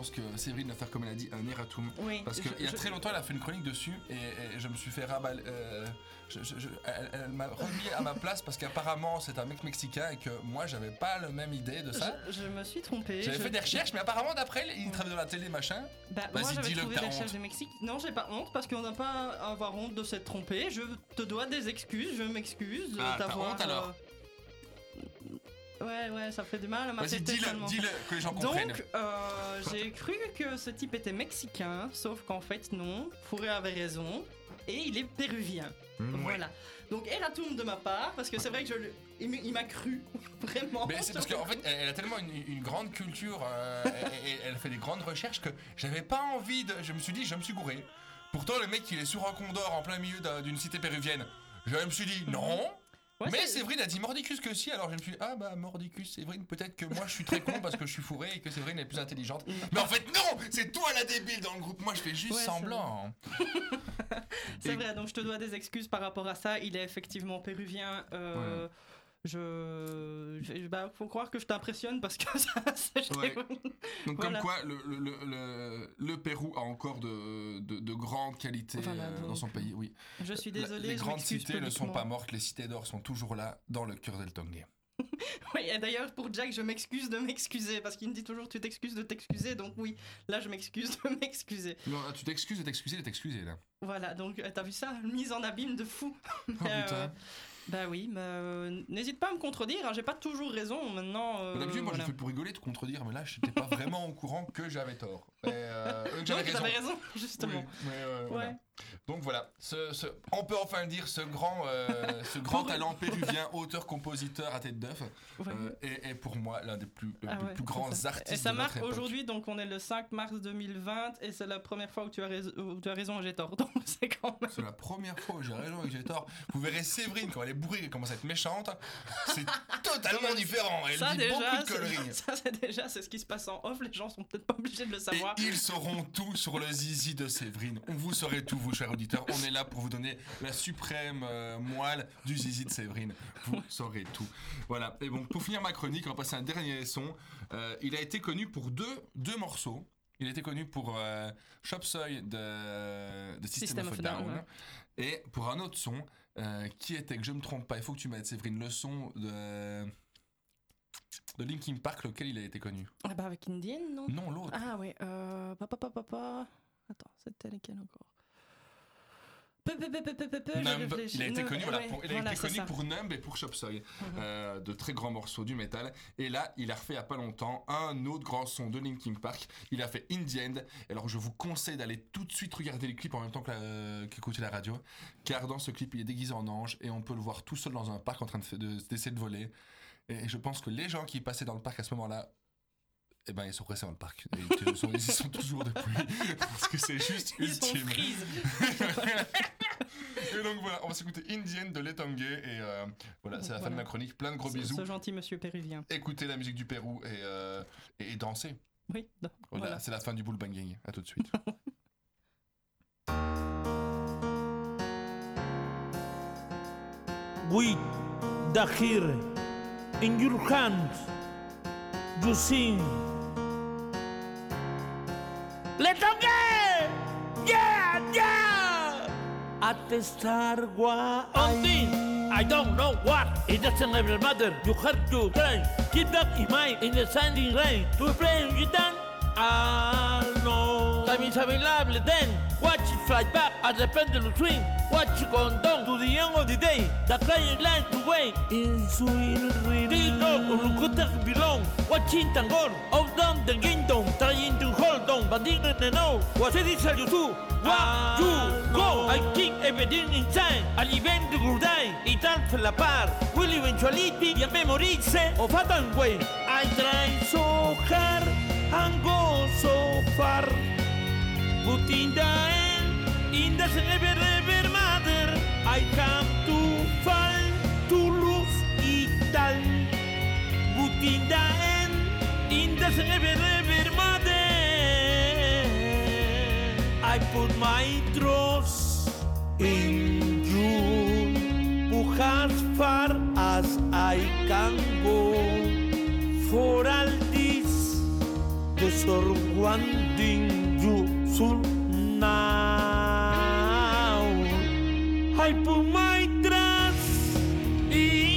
Pense que Séverine va faire comme elle a dit un erratum. Oui, Parce qu'il y a je- très longtemps, elle a fait une chronique dessus et, et je me suis fait raballer. euh, je- je- je- elle elle m'a remis à ma place parce qu'apparemment c'est un mec mexicain et que moi j'avais pas la même idée de ça. Je, me suis trompée. J'avais fait des recherches, mais apparemment d'après, il travaille dans la télé machin. Bah, Vas-y, moi j'avais trouvé des recherches du Mexique. Non, j'ai pas honte parce qu'on n'a pas à avoir honte de s'être trompé. Je te dois des excuses, je m'excuse Ah, t'as honte, alors euh, Ouais, ouais, ça fait du mal à ma Vas-y, tête. dis-le, dis-le, que les gens comprennent. Donc, euh, j'ai cru que ce type était mexicain, sauf qu'en fait, non. Fourré avait raison. Et il est péruvien. Mm, ouais. Voilà. Donc, Eratum de ma part, parce que c'est vrai que je le- il m'a cru. Vraiment. Mais c'est parce qu'en fait, elle a tellement une, une grande culture, euh, et, et elle fait des grandes recherches que j'avais pas envie de. Je me suis dit, je me suis gouré. Pourtant, le mec, il est sur un condor en plein milieu d'un- d'une cité péruvienne. Je me suis dit, non. Ouais, mais Séverine a dit Mordicus que si, alors je me suis dit, ah bah Mordicus, Séverine, peut-être que moi je suis très con parce que je suis fourré et que Séverine est plus intelligente. Mais en fait, non C'est toi la débile dans le groupe, moi je fais juste Ouais, semblant. C'est vrai, donc je te dois des excuses par rapport à ça. Il est effectivement péruvien. euh, Je. je- Bah, faut croire que je t'impressionne parce que ça. ça, Ouais. Donc Voilà. comme quoi, le, le, le, le- le Pérou a encore de, de, de grandes qualités Voilà, euh, dans son pays, oui. Je suis désolée. les je grandes cités ne sont pas mortes, les cités d'or sont toujours là, dans le cœur del Tongue. Oui, et d'ailleurs, pour Jack, je m'excuse de m'excuser parce qu'il me dit toujours tu t'excuses de t'excuser. Donc, oui, là, je m'excuse de m'excuser. Non, tu t'excuses de t'excuser de t'excuser, là. Voilà, donc euh, t'as vu ça? Mise en abîme de fou. Oh euh, putain. Bah oui, mais euh, n'hésite pas à me contredire, hein, j'ai pas toujours raison maintenant. euh, D'habitude, moi voilà. j'ai fait pour rigoler, te contredire, mais là, je n'étais pas vraiment au courant que j'avais tort. Et, euh, que j'avais raison. raison, justement. Oui, mais, euh, Ouais. voilà. Donc voilà, ce, ce- on peut enfin le dire, ce grand, euh, ce grand talent péruvien, auteur-compositeur à tête d'œuf, Ouais. euh, est, est pour moi l'un des plus, Ah des ouais, plus c'est grands ça. artistes Et ça de marque aujourd'hui, donc on est le 5 mars 2020, et c'est la première fois où tu as, rais- où tu as raison et j'ai tort. Donc c'est quand même. C'est la première fois où j'ai raison et que j'ai tort. Vous verrez Séverine quand elle est bourrée et commence à être méchante. C'est totalement différent. Elle ça dit déjà, beaucoup de conneries. ça c'est déjà c'est ce qui se passe en off. Les gens sont peut-être pas obligés de le savoir. Et ils sauront tout sur le zizi de Séverine. On vous saurez tout, vous chers auditeurs. On est là pour vous donner la suprême euh, moelle du zizi de Séverine. Vous saurez tout. Voilà. Et bon, pour finir ma chronique, on va passer à un dernier son. Euh, il a été connu pour deux, deux morceaux. Il a été connu pour euh, Chop Suey de, de System, System of of Down, Down. ouais. Et pour un autre son, euh, qui était, que je me trompe pas, il faut que tu m'aides Séverine, le son de, de Linkin Park, lequel il a été connu. Ah bah avec Indian, non? Non, l'autre. Ah ouais, euh. Papa, papa, papa. Attends, c'était lequel encore Peu, peu, peu, peu, peu, peu, peu, je Numb, il a été connu, voilà, pour, il a voilà, été c'est connu ça. pour Numb et pour Chop Suey, Mhm. euh, de très grands morceaux du métal. Et là, il a refait il y a pas longtemps un autre grand son de Linkin Park. Il a fait In the End. Alors, je vous conseille d'aller tout de suite regarder le clip en même temps que qu'écouter la radio, car dans ce clip, il est déguisé en ange et on peut le voir tout seul dans un parc en train de fa- de- d'essayer de, voler. Et je pense que les gens qui passaient dans le parc à ce moment-là. Eh ben, ils sont restés dans le parc. Ils, sont, ils y sont toujours depuis. Parce que c'est juste Ils sont ultime. freeze. Et donc voilà, on va s'écouter Indienne de Letangé et euh, voilà, c'est la fin de ma chronique. Plein de gros bisous. ce gentil monsieur péruvien. Écoutez la musique du Pérou et, euh, et, et dansez. Oui, non, Voilà, voilà. c'est la fin du bull banging. À tout de suite. with the here in your hands you sing let's go yeah at the star I don't know what. It doesn't ever matter you have to try keep that in mind in the standing rain. To play you done? Ah, I know time is available then. Watch it fly back at the pendulum swing. Watch it go down to the end of the day. The client line to wait. In sweet really no Ulukuta belong. Watching Tangor out down the kingdom trying to hold on but didn't know what it is you do? What you go I keep everything inside al event will die. It alza la par will eventuality y memorize of a time way I try so hard and go so far. But in the end, in the never ever matter, I come to fall, to lose it all. But in the end, in the never I put my trust in you. Who as far as I can go for all this the surrounding you so now I put my trust in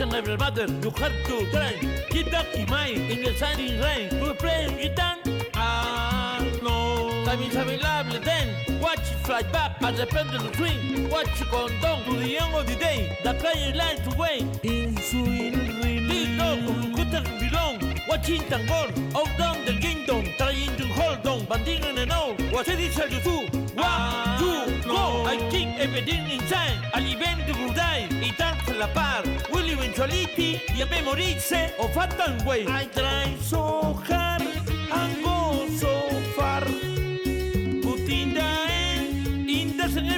It doesn't ever. You have to try. Keep that in mind in the shining rain. To play it down. Ah, no. Time is available then. Watch it fly back as the pendulum swing. Watch it go down to the end of the day. The player line to wait. In swing, really. no, couldn't belong. Watching Tangor, out down the kingdom, trying to hold on, banding in and out. What did it tell you to? One, two, go! I keep everything inside. Alimento die. I dance la par. Will eventuality y a memorizze o fatal way. I try so hard and go so far. But in the end, it doesn't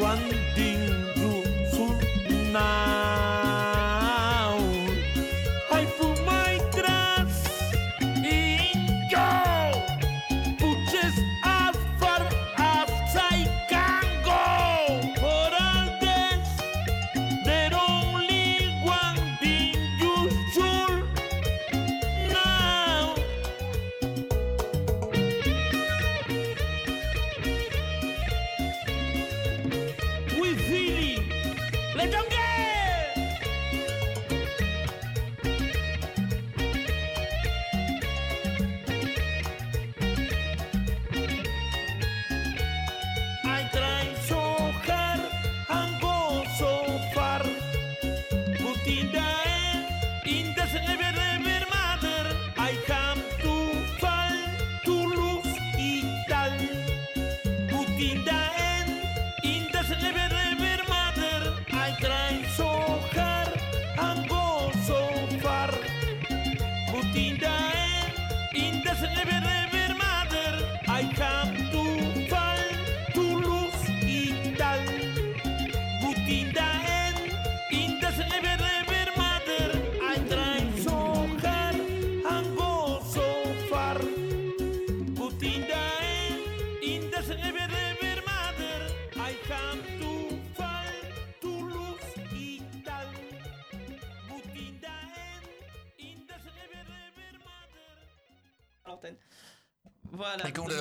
one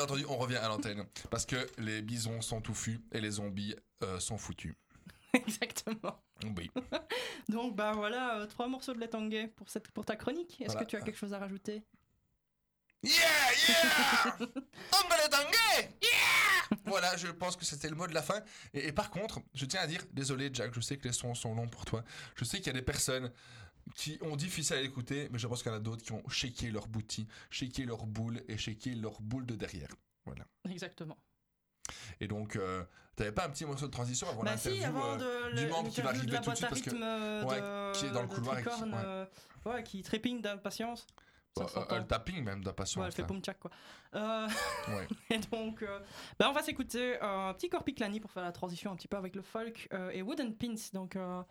entendu, on revient à l'antenne. Parce que les bisons sont touffus et les zombies euh, sont foutus. Exactement. Oui. Donc bah voilà, euh, trois morceaux de Letangay pour, cette, pour ta chronique. Est-ce Voilà. que tu as quelque chose à rajouter? Yeah, yeah Hombre tangué Yeah Voilà, je pense que c'était le mot de la fin. Et, et par contre, je tiens à dire, désolé Jack, je sais que les sons sont longs pour toi. Je sais qu'il y a des personnes qui ont difficile à l'écouter, mais je pense qu'il y en a d'autres qui ont shaké leur bouti, shaké leur boule et shaké leur boule de derrière. Voilà. Exactement. Et donc, euh, t'avais pas un petit morceau de transition avant bah l'interview si, euh, de du membre qui va l'interview de arriver la tout de suite parce que rythme ouais, qui est dans le couloir et qui- ouais. euh, ouais, qui trépigne d'impatience. Bah, euh, le tapping même d'impatience. Ouais, elle fait poum tchak quoi. Euh, Ouais. et donc, euh, bah, on va s'écouter un petit Corpiclani pour faire la transition un petit peu avec le folk euh, et Wooden Pins. Donc, euh,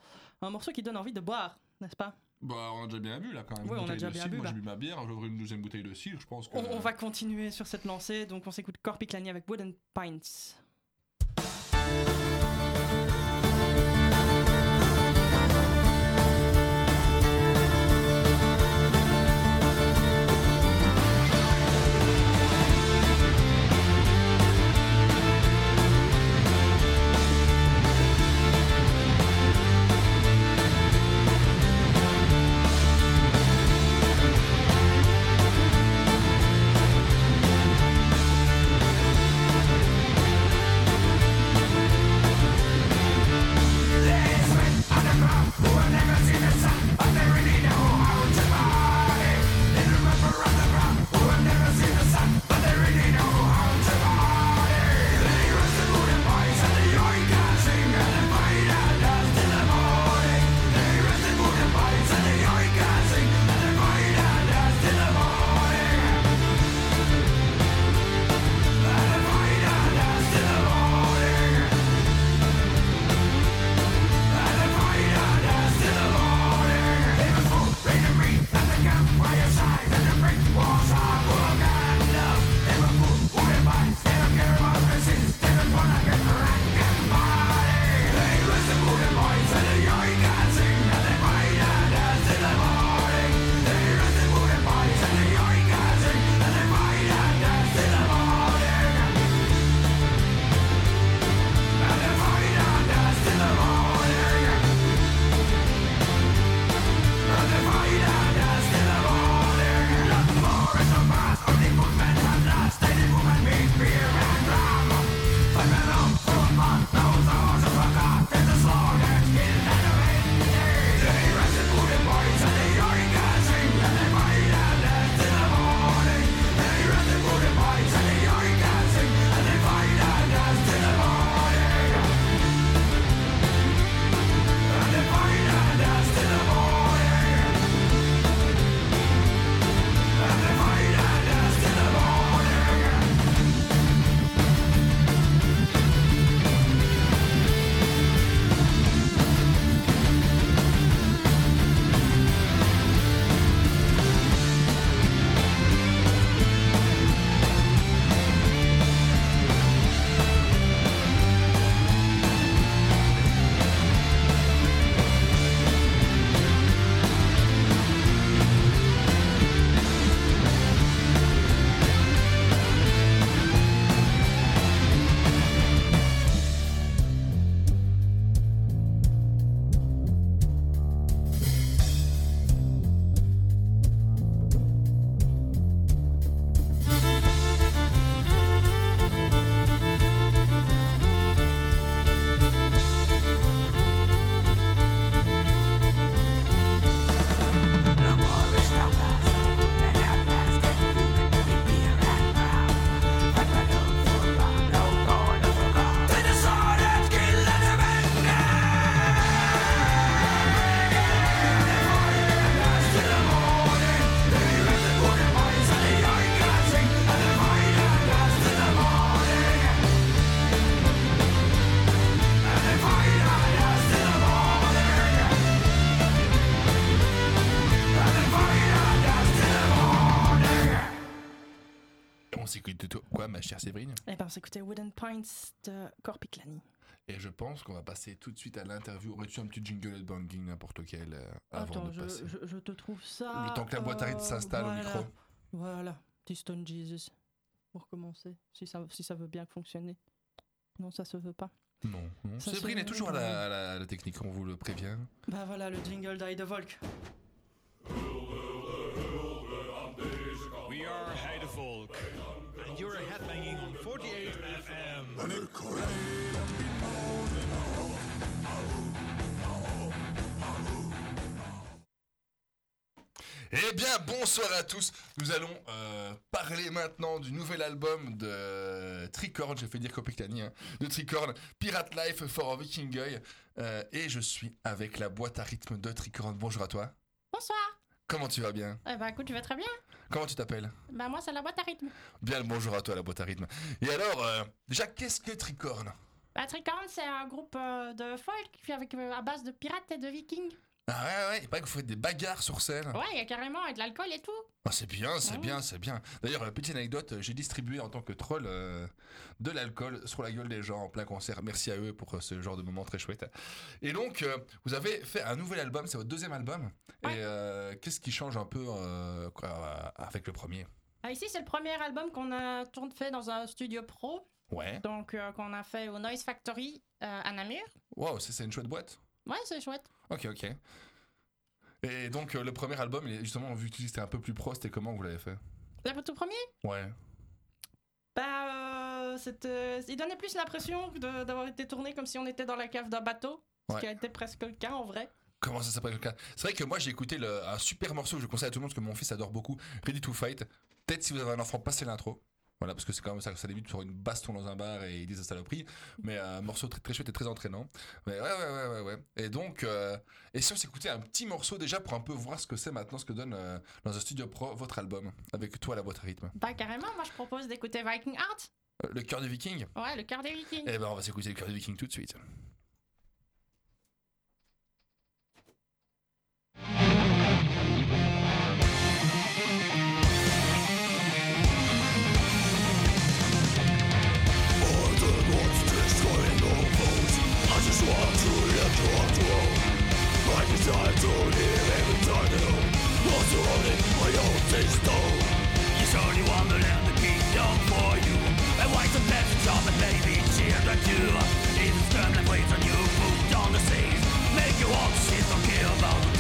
un morceau qui donne envie de boire, n'est-ce pas? Bah, on a déjà bien bu là quand même. Ouais, on a Bouteille déjà de bien bu, Moi, j'ai bu ma bière, j'ouvre une deuxième bouteille de cidre, je pense que. on, on va continuer sur cette lancée. Donc, on s'écoute Corpiclani avec Wooden Pints. On s'écoutait Wooden Pints de Corpiclani. Et je pense qu'on va passer tout de suite à l'interview. Aurais-tu un petit jingle de banging, n'importe lequel, euh, avant Attends, de je, passer je, je te trouve ça. Le temps que la boîte à rythme euh, s'installe au micro. Voilà, Stone Jesus. Pour commencer, si ça, si ça veut bien fonctionner. Non, ça se veut pas. Non, non. Séverine est toujours à la, à la- à la technique, on vous le prévient. Bah voilà, le jingle d'Aïe de Volk. We are Heide Volk, and you're headbanging on 48 FM. Eh bien, bonsoir à tous. Nous allons euh, parler maintenant du nouvel album de Tricorn, j'ai fait dire Copicani, hein, de Tricorn, Pirate Life for a Viking Guy. Euh, et je suis avec la boîte à rythme de Tricorn. Bonjour à toi. Bonsoir. Comment tu vas bien? Eh bah écoute, je vais très bien. Comment tu t'appelles Bah moi c'est la boîte à rythme. Bien le bonjour à toi, la boîte à rythme. Et alors, euh, déjà, qu'est-ce que Tricorn Bah Tricorn c'est un groupe euh, de folk qui fait avec euh, à base de pirates et de vikings. Ah ouais, ouais, il paraît que vous faites des bagarres sur scène. Ouais, il y a carrément avec de l'alcool et tout. Ah, c'est bien, c'est bien, c'est bien. D'ailleurs, euh, petite anecdote, euh, j'ai distribué en tant que troll euh, de l'alcool sur la gueule des gens en plein concert. Merci à eux pour ce genre de moment très chouette. Et donc, euh, vous avez fait un nouvel album, c'est votre deuxième album. Ouais. Et euh, qu'est-ce qui change un peu quoi, avec le premier? Ah, ici c'est le premier album qu'on a fait dans un studio pro, Ouais. donc qu'on a fait au Noise Factory à Namur. Wow, c'est une chouette boîte. Ouais, c'est chouette. Ok, ok. Et donc, euh, le premier album, il est- justement, vu que c'était un peu plus pro, c'était comment que vous l'avez fait? Le tout premier? Ouais. Bah, euh, c'était- il donnait plus l'impression de- d'avoir été tourné comme si on était dans la cave d'un bateau. Ce Ouais. qui a été presque le cas en vrai. Comment ça s'appelle le cas? C'est vrai que moi j'ai écouté le- un super morceau que je conseille à tout le monde parce que mon fils adore beaucoup, Ready to Fight. Peut-être si vous avez un enfant, passez l'intro. Voilà, parce que c'est quand même ça, ça débute sur une baston dans un bar et ils disent des saloperies. Mais un morceau très, très chouette et très entraînant. Mais ouais, ouais, ouais, ouais. ouais. Et donc, euh, et si on s'écoutait un petit morceau déjà pour un peu voir ce que c'est maintenant, ce que donne euh, dans un studio pro votre album, avec toi à la boîte à rythme? Bah carrément, moi je propose d'écouter Viking Art. Euh, le cœur des vikings Ouais, le cœur des vikings. Eh ben on va s'écouter le cœur des vikings tout de suite. It's only one will end the kingdom for you. And why some peasants of the baby children too? It's a scrum that waits on you, put on the seas. Make you walk, shit, don't care about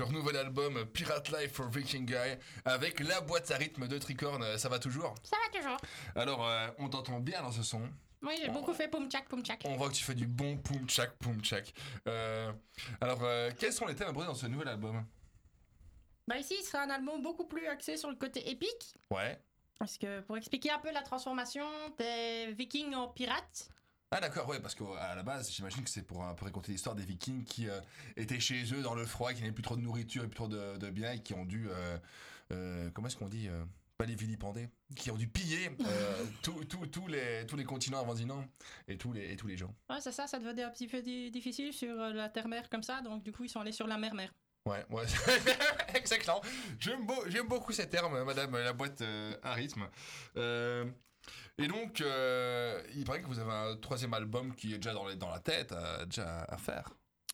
leur nouvel album Pirate Life for Viking Guy avec la boîte à rythme de Tricorn. Euh, Ça va toujours? Ça va toujours. Alors, euh, on t'entend bien dans ce son. Oui, j'ai beaucoup fait poum tchak poum tchak. On voit que tu fais du bon poum tchak poum tchak. Euh, alors, euh, quels sont les thèmes abordés dans ce nouvel album? Bah ici, ce sera un album beaucoup plus axé sur le côté épique. Ouais. Parce que pour expliquer un peu la transformation des vikings en pirates, Ah d'accord, ouais, parce qu'à la base, j'imagine que c'est pour un peu raconter l'histoire des Vikings qui euh, étaient chez eux dans le froid, qui n'avaient plus trop de nourriture et plus trop de, de biens et qui ont dû, euh, euh, comment est-ce qu'on dit, euh, pas les vilipender, qui ont dû piller euh, tous- tous- tous les tous les continents avoisinants et tous les et tous les gens. ouais, c'est ça, ça devenait un petit peu di- difficile sur euh, la terre-mer comme ça, donc du coup, ils sont allés sur la mer-mer. Ouais, ouais, exactement. J'aime beau- j'aime beaucoup ces termes, Madame la boîte euh, à rythme. Euh, et donc, euh, il paraît que vous avez un troisième album qui est déjà dans, les- dans la tête, euh, déjà à faire.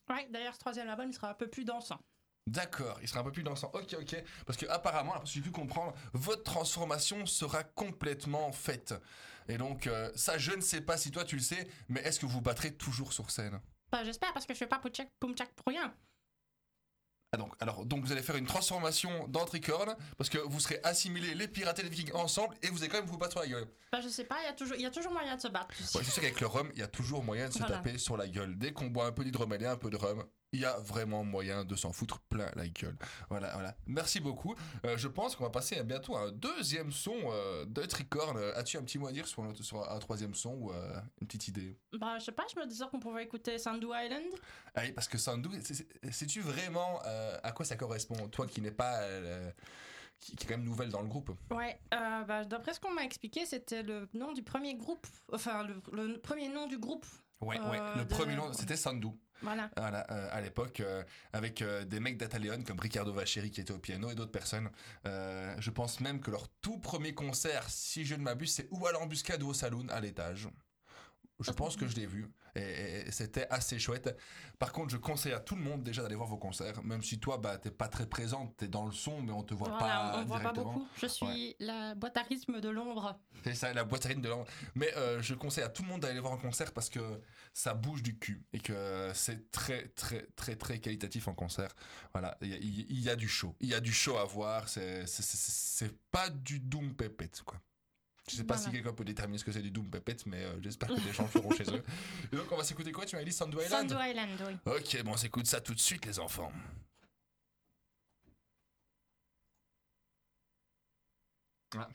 Ouais, d'ailleurs, ce troisième album, il sera un peu plus dansant. D'accord, il sera un peu plus dansant. Ok, ok. Parce que apparemment, que j'ai pu comprendre, votre transformation sera complètement faite. Et donc, euh, ça, je ne sais pas si toi tu le sais, mais est-ce que vous battrez toujours sur scène? Bah, j'espère, parce que je fais pas poum tchak poum tchak pour rien. Ah donc, alors, donc vous allez faire une transformation dans Tricorn, parce que vous serez assimilés les pirates et les vikings ensemble, et vous allez quand même vous battre sur la gueule. Bah, je sais pas, il y, a toujours- il y a toujours moyen de se battre. Ouais, je sais qu'avec le rhum, il y a toujours moyen de se Voilà. taper sur la gueule. Dès qu'on boit un peu d'hydromel et un peu de rhum, il y a vraiment moyen de s'en foutre plein la gueule. Voilà, voilà. Merci beaucoup. Euh, je pense qu'on va passer à bientôt à un deuxième son euh, de Tricorn. Euh, As-tu un petit mot à dire sur un, sur un troisième son ou euh, une petite idée? Bah, je sais pas, je me disais qu'on pouvait écouter Sandu Island. Ah oui, parce que Sandu, sais-tu vraiment à quoi ça correspond Toi qui n'es pas... qui, qui est quand même nouvelle dans le groupe? Ouais, bah, d'après ce qu'on m'a expliqué, c'était le nom du premier groupe, enfin, le, le premier nom du groupe. Ouais, Euh, ouais. Le de- premier nom, c'était Sandu. Voilà. Voilà, euh, à l'époque, euh, avec euh, des mecs d'Ataleon comme Ricardo Vacheri qui était au piano et d'autres personnes. Euh, je pense même que leur tout premier concert, si je ne m'abuse, c'est ou à l'embuscade ou au saloon à l'étage. Je pense que je l'ai vu et, c'était assez chouette. Par contre, je conseille à tout le monde déjà d'aller voir vos concerts, même si toi, bah, t'es pas très présente, t'es dans le son, mais on te voit Voilà, pas on ne voit pas directement. beaucoup. Je suis la boîte à rythme de l'ombre. C'est ça, la boîte à rythme de l'an. Mais euh, je conseille à tout le monde d'aller voir en concert parce que ça bouge du cul et que c'est très, très, très, très qualitatif en concert. Voilà, il y, a- il y a du show. Il y a du show à voir. C'est pas du doom pépette, quoi. Je sais pas Voilà. si quelqu'un peut déterminer ce que c'est du doom pépette, mais euh, j'espère que les gens le feront chez eux. Et donc, on va s'écouter quoi Tu m'as dit Sandu Island Sandu Island, oui. Ok, bon, on s'écoute ça tout de suite, les enfants. Ah.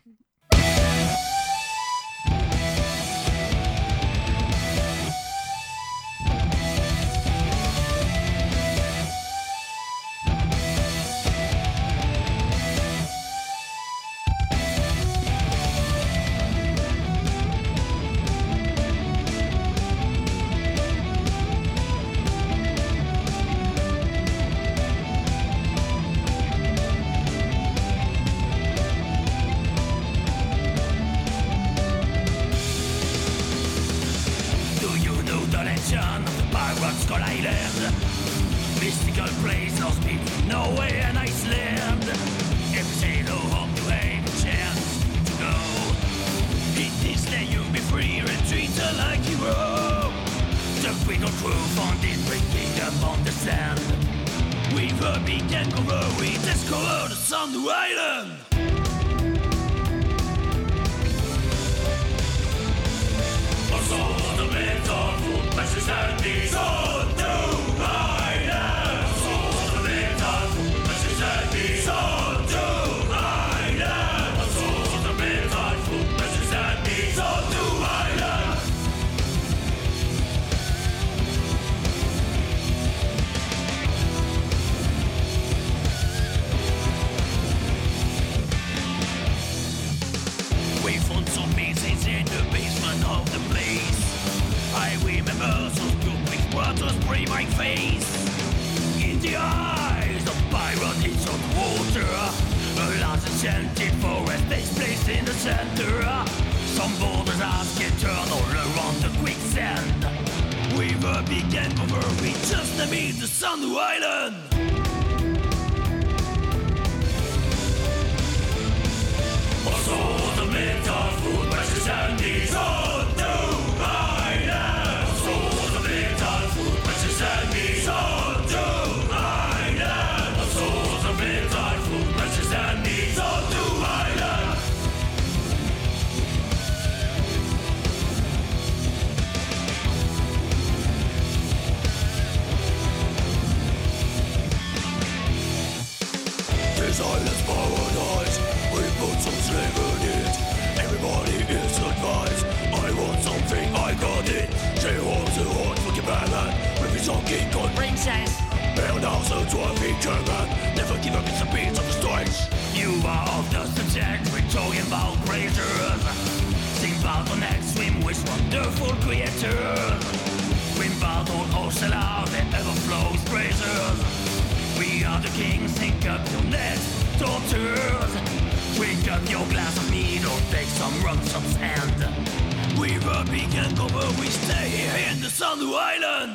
Stay in the Sandu Island.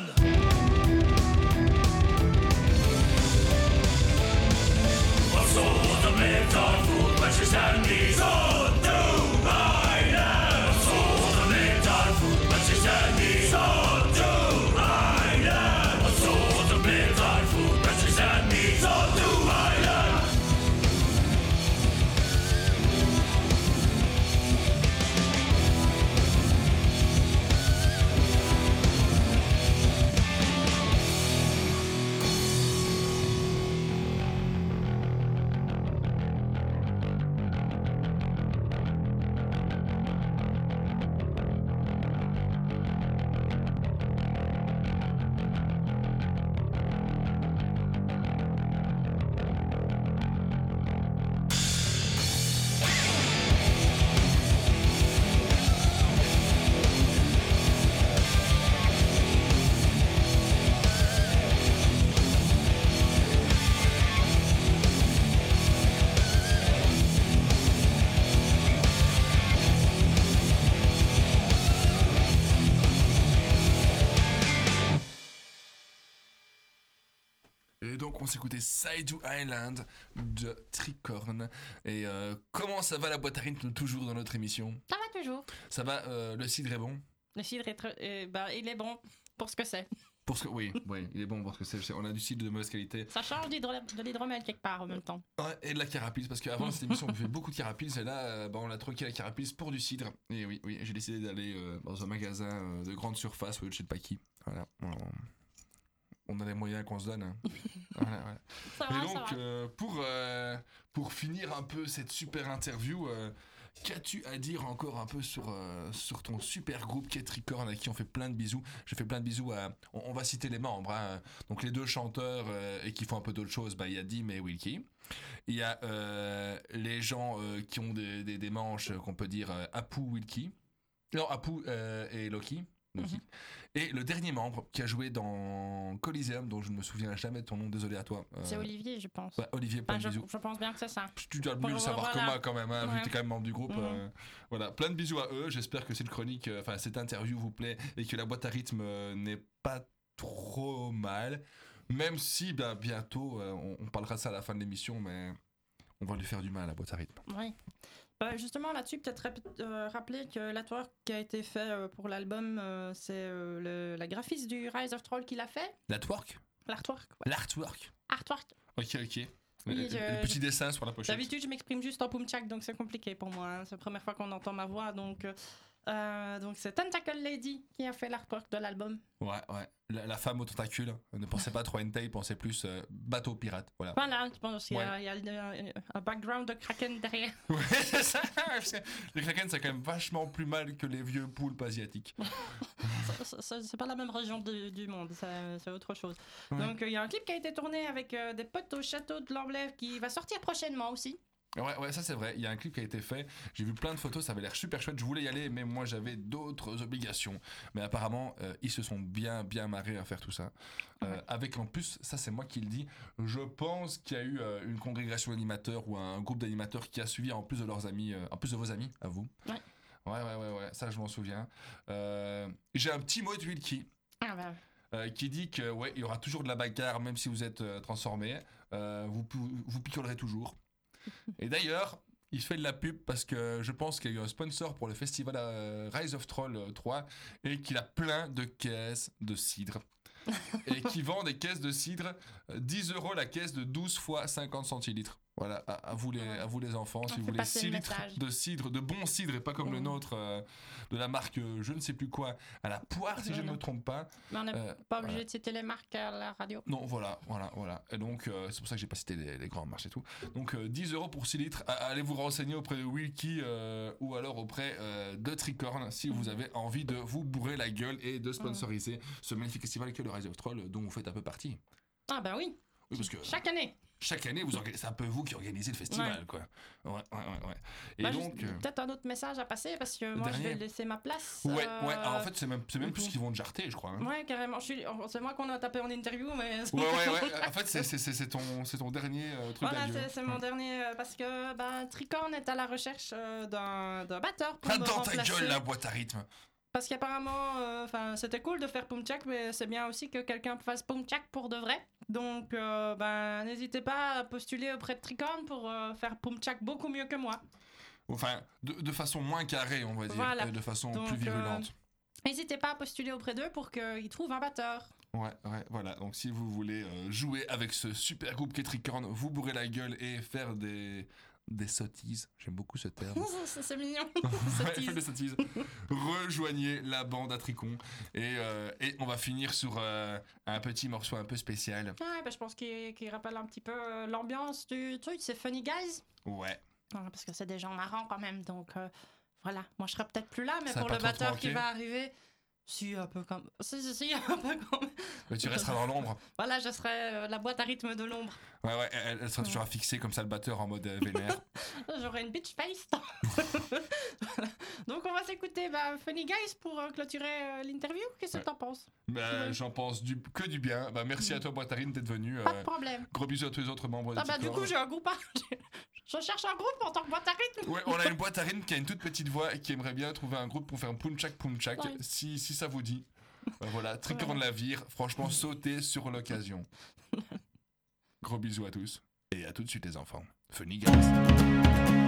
Also the metal food, which is handy. Sandu s'écoutait Side Island de Tricorn. Et euh, comment ça va la boîte à rythme toujours dans notre émission? Ça va toujours. Ça va, euh, le cidre est bon? Le cidre est euh, bah, il est bon pour ce que c'est. pour ce que, Oui, oui, il est bon parce que c'est, on a du cidre de mauvaise qualité. Ça change de l'hydromel quelque part en même temps. Ouais, et de la carapils, parce qu'avant cette émission on buvait beaucoup de carapils et là euh, bah, on a troqué la carapils pour du cidre. Et oui, oui, j'ai décidé d'aller euh, dans un magasin euh, de grande surface, ouais, je sais pas qui. Voilà. On, a les moyens qu'on se donne. hein. Voilà, voilà. Ça Et ça donc, va. euh, pour, euh, pour finir un peu cette super interview, euh, qu'as-tu à dire encore un peu sur, euh, sur ton super groupe Cat Recorn à qui on fait plein de bisous? Je fais plein de bisous à. On, on va citer les membres. hein. Donc, les deux chanteurs euh, et qui font un peu d'autres choses, bah, il y a Dim et Wilkie. Il y a les gens qui ont des, des, des manches qu'on peut dire Apu, Wilkie. Non, Apu et Loki. Loki. Et le dernier membre qui a joué dans Coliseum, dont je ne me souviens jamais de ton nom, désolé à toi. euh, C'est Olivier, je pense. Ouais, Olivier, plein de je, bisous. je pense bien que c'est ça. Tu dois mieux le savoir que moi quand même, hein, vu que tu es quand même membre du groupe. Mhm. euh, voilà, plein de bisous à eux. J'espère que cette chronique, euh, enfin cette interview vous plaît et que la boîte à rythme n'est pas trop mal. Même si ben, bientôt, on, on parlera de ça à la fin de l'émission, mais on va lui faire du mal à la boîte à rythme. Oui. Bah, justement, là-dessus, peut-être euh, rappeler que l'artwork qui a été fait euh, pour l'album, euh, c'est euh, la graphiste du Rise of Troll qui l'a fait. L'artwork? L'artwork, ouais. L'artwork Artwork. Ok, ok. Oui, le, je- petit dessin sur la pochette. D'habitude, je m'exprime juste en pumchak, donc c'est compliqué pour moi. hein. C'est la première fois qu'on entend ma voix, donc euh, donc c'est Tentacle Lady qui a fait l'artwork de l'album. Ouais, ouais. La, la femme au tentacule. Ne pensez pas trop hentai, pensez plus euh, bateau pirate. Voilà. Voilà, je pense qu'il y a, Ouais. il y a un, un background de Kraken derrière. Ouais, c'est ça. Les kraken, c'est quand même vachement plus mal que les vieux poulpes asiatiques. C'est pas la même région du, du monde, c'est autre chose. Ouais. Donc euh, il y a un clip qui a été tourné avec euh, des potes au château de l'Amblève qui va sortir prochainement aussi. Ouais, ouais, ça c'est vrai. Il y a un clip qui a été fait. J'ai vu plein de photos, ça avait l'air super chouette. Je voulais y aller, mais moi j'avais d'autres obligations. Mais apparemment, euh, ils se sont bien, bien marrés à faire tout ça. Euh, Avec en plus, ça c'est moi qui le dis, je pense qu'il y a eu euh, une congrégation d'animateurs ou un groupe d'animateurs qui a suivi en plus de leurs amis, en plus de vos amis, à vous. Ouais. Ouais, ouais, ouais, ouais, ça je m'en souviens. J'ai un petit mot de Wilkie. Ah bah, euh, qui dit que ouais, il y aura toujours de la bagarre même si vous êtes euh, transformé. Euh, vous vous picolerez toujours. Et d'ailleurs, il fait de la pub parce que je pense qu'il y a eu un sponsor pour le festival euh, Rise of Troll euh, 3 et qu'il a plein de caisses de cidre. et qui vend des caisses de cidre euh, 10 euros la caisse de 12 fois 50 centilitres. Voilà, à, à vous, les, à vous les enfants, si vous voulez passer 6 le litres message. de cidre, de bon cidre et pas comme le Mhm. nôtre euh, de la marque euh, je ne sais plus quoi, à la poire si je ne me trompe pas. mais on n'est Euh, pas obligé voilà. de citer les marques à la radio. Non, voilà, voilà, voilà. Et donc, c'est pour ça que j'ai pas cité les, les grands marchés et tout. Donc, euh, 10 euros pour 6 litres. Allez vous renseigner auprès de Wilkie ou alors auprès de Tricorn si vous avez envie de vous bourrer la gueule et de sponsoriser ce magnifique festival que le Rise of Troll dont vous faites un peu partie. Ah bah oui, Oui, parce que. chaque année. Chaque année, vous c'est un peu vous qui organisez le festival, Ouais. quoi. Ouais, ouais, ouais. Et Bah, donc. euh, Peut-être un autre message à passer parce que moi je dernier. vais laisser ma place. Ouais, euh, ouais. Alors, en fait, c'est même, c'est même plus mhm. qu'ils vont te jarter, je crois. hein. Ouais, carrément. Suis... C'est moi qu'on a tapé en interview, mais. Ouais, ouais, ouais. En fait, c'est- ton, c'est ton dernier euh, truc Voilà, c'est mon dernier euh, parce que bah, Tricorn est à la recherche euh, d'un d'un batteur pour Ah, me dans ta gueule, la boîte à rythme. Parce qu'apparemment, euh, c'était cool de faire Pumchak, mais c'est bien aussi que quelqu'un fasse Pumchak pour de vrai. Donc, euh, ben, n'hésitez pas à postuler auprès de Tricorn pour euh, faire Pumchak beaucoup mieux que moi. Enfin, de, de façon moins carrée, on va dire. Voilà. et de façon Donc, plus virulente. N'hésitez pas à postuler auprès d'eux pour qu'ils trouvent un batteur. Ouais, ouais, voilà. Donc, si vous voulez euh, jouer avec ce super groupe qu'est Tricorn, vous bourrer la gueule et faire des, des sottises. J'aime beaucoup ce terme. c'est mignon. Des sottises. Rejoignez la bande à Tricon. Et, euh, et on va finir sur euh, un petit morceau un peu spécial. Ouais, je pense qu'il rappelle un petit peu euh, l'ambiance du truc. C'est Funny Guys. Ouais. Parce que c'est des gens marrants quand même. Donc, voilà. Moi, je serai peut-être plus là, mais Ça pour le batteur qui va arriver. Si, un peu comme. Si, si, si, un peu comme. Mais tu resteras dans l'ombre. Voilà, je serai euh, la boîte à rythme de l'ombre. Ouais, ouais, elle, elle sera toujours fixée comme ça le batteur en mode euh, vénère. J'aurai une bitch face. Voilà. Donc, on va s'écouter bah, Funny Guys pour euh, clôturer euh, l'interview. Qu'est-ce que Ouais. t'en penses? Bah, J'en pense du, que du bien. Bah, merci à toi, Boitarine, d'être venu. Pas de problème. gros bisous à tous les autres membres de Ah, bah, du coup, j'ai un groupe. À- Je cherche un groupe en tant que boîte à rythme. Ouais, on a une boîtarine qui a une toute petite voix et qui aimerait bien trouver un groupe pour faire un punchak punchak. Ouais. Si, si ça vous dit. Bah, voilà, Tricorn la vire. Franchement, sautez sur l'occasion. Gros bisous à tous. Et à tout de suite, les enfants. Funny guys.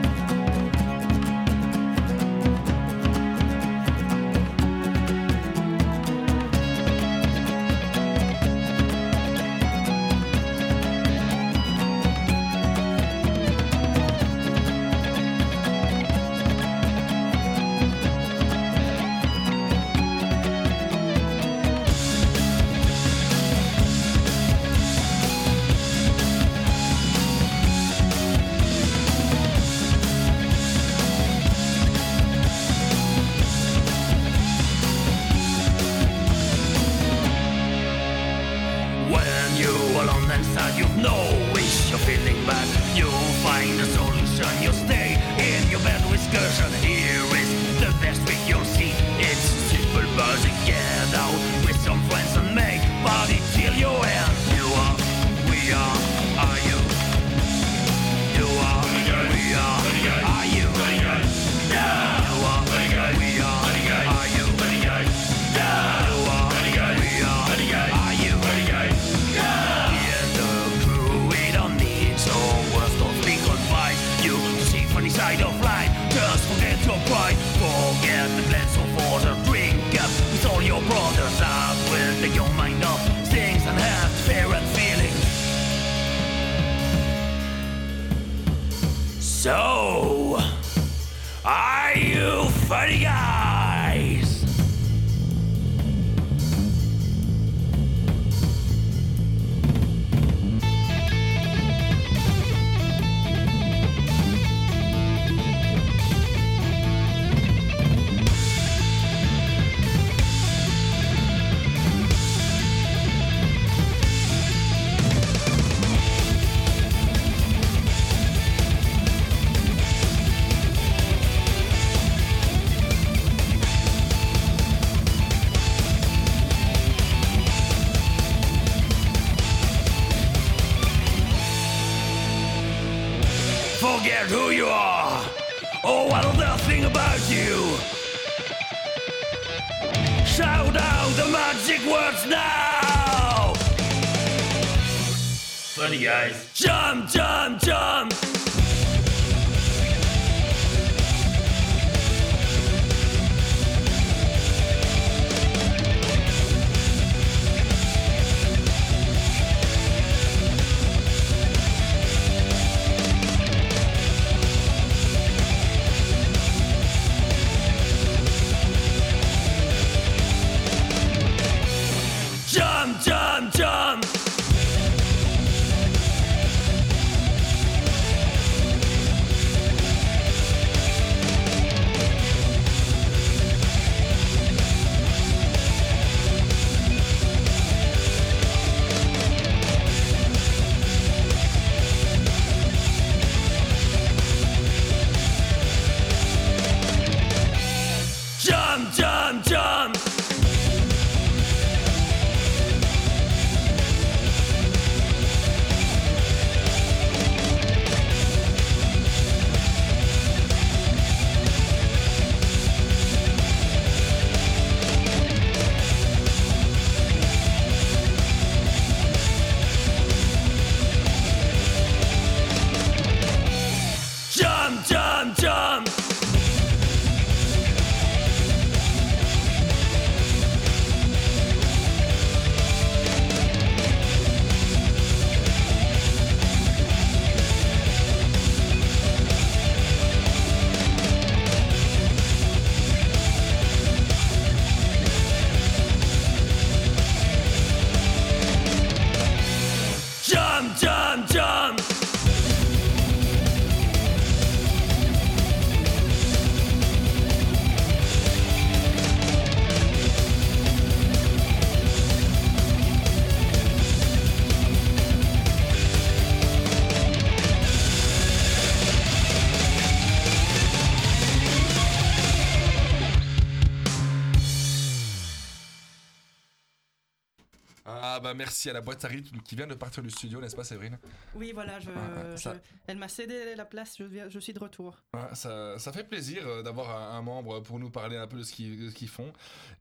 Merci à la boîte à rythme qui vient de partir du studio, n'est-ce pas Séverine? Oui, voilà, je, Ouais, ça- je- elle m'a cédé la place, je, viens- je suis de retour. Ça, ça fait plaisir euh, d'avoir un, un membre pour nous parler un peu de ce qu'ils font.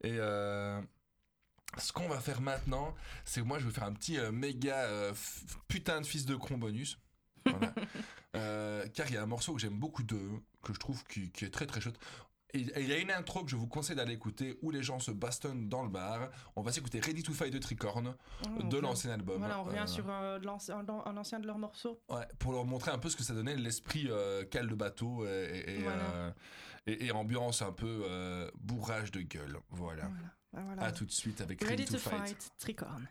Et euh, ce qu'on va faire maintenant, c'est que moi je vais faire un petit euh, méga euh, putain de fils de con bonus. Voilà. Euh, car il y a un morceau que j'aime beaucoup d'eux, que je trouve qui, qui est très très chouette. Il y a une intro que je vous conseille d'aller écouter où les gens se bastonnent dans le bar. On va s'écouter Ready to Fight de Tricorn Oh, de l'ancien album. Voilà, on revient Euh, sur euh, un, un ancien de leurs morceaux. Ouais, pour leur montrer un peu ce que ça donnait, l'esprit euh, cale de bateau et, et, et, Voilà. euh, et- et ambiance un peu bourrage de gueule. Voilà. Voilà. Ah, voilà. À tout de suite avec Ready, Ready, to, fight. Tricorn.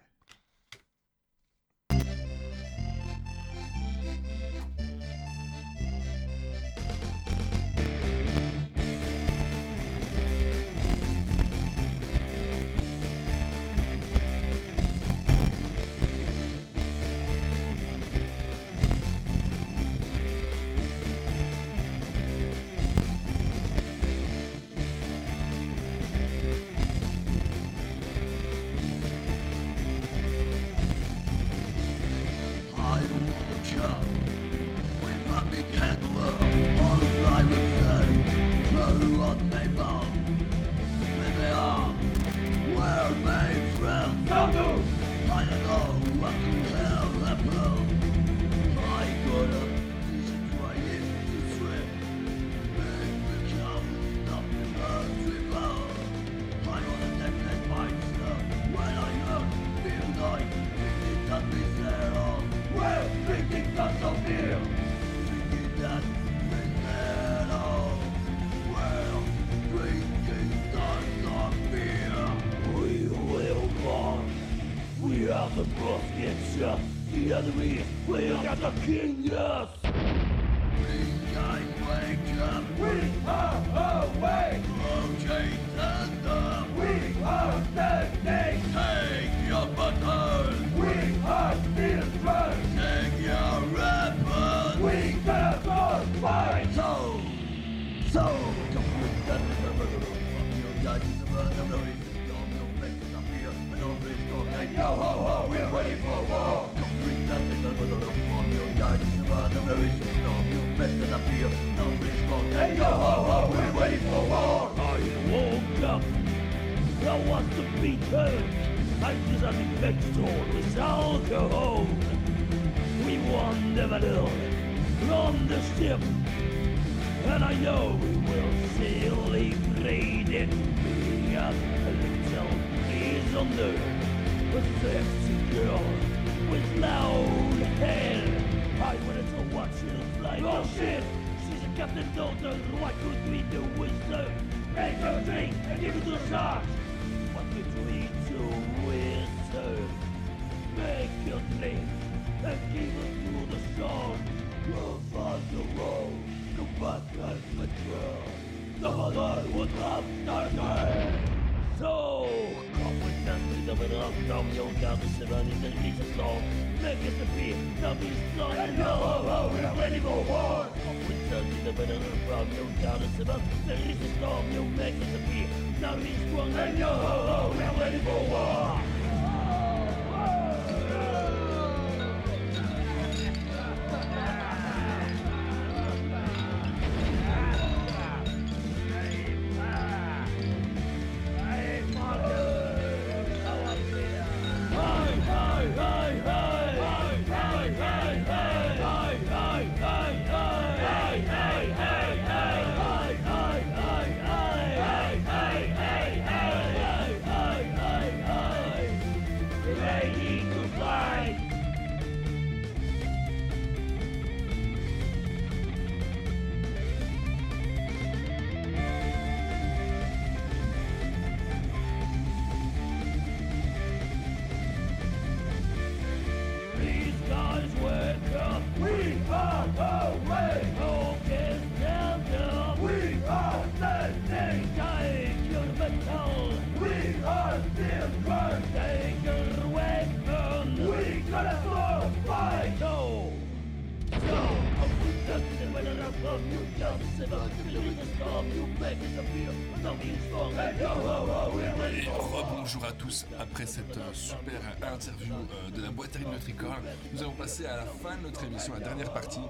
Cette euh, super interview euh, de la boîterie de Nutricole. Nous avons passé à la fin de notre émission, la dernière partie,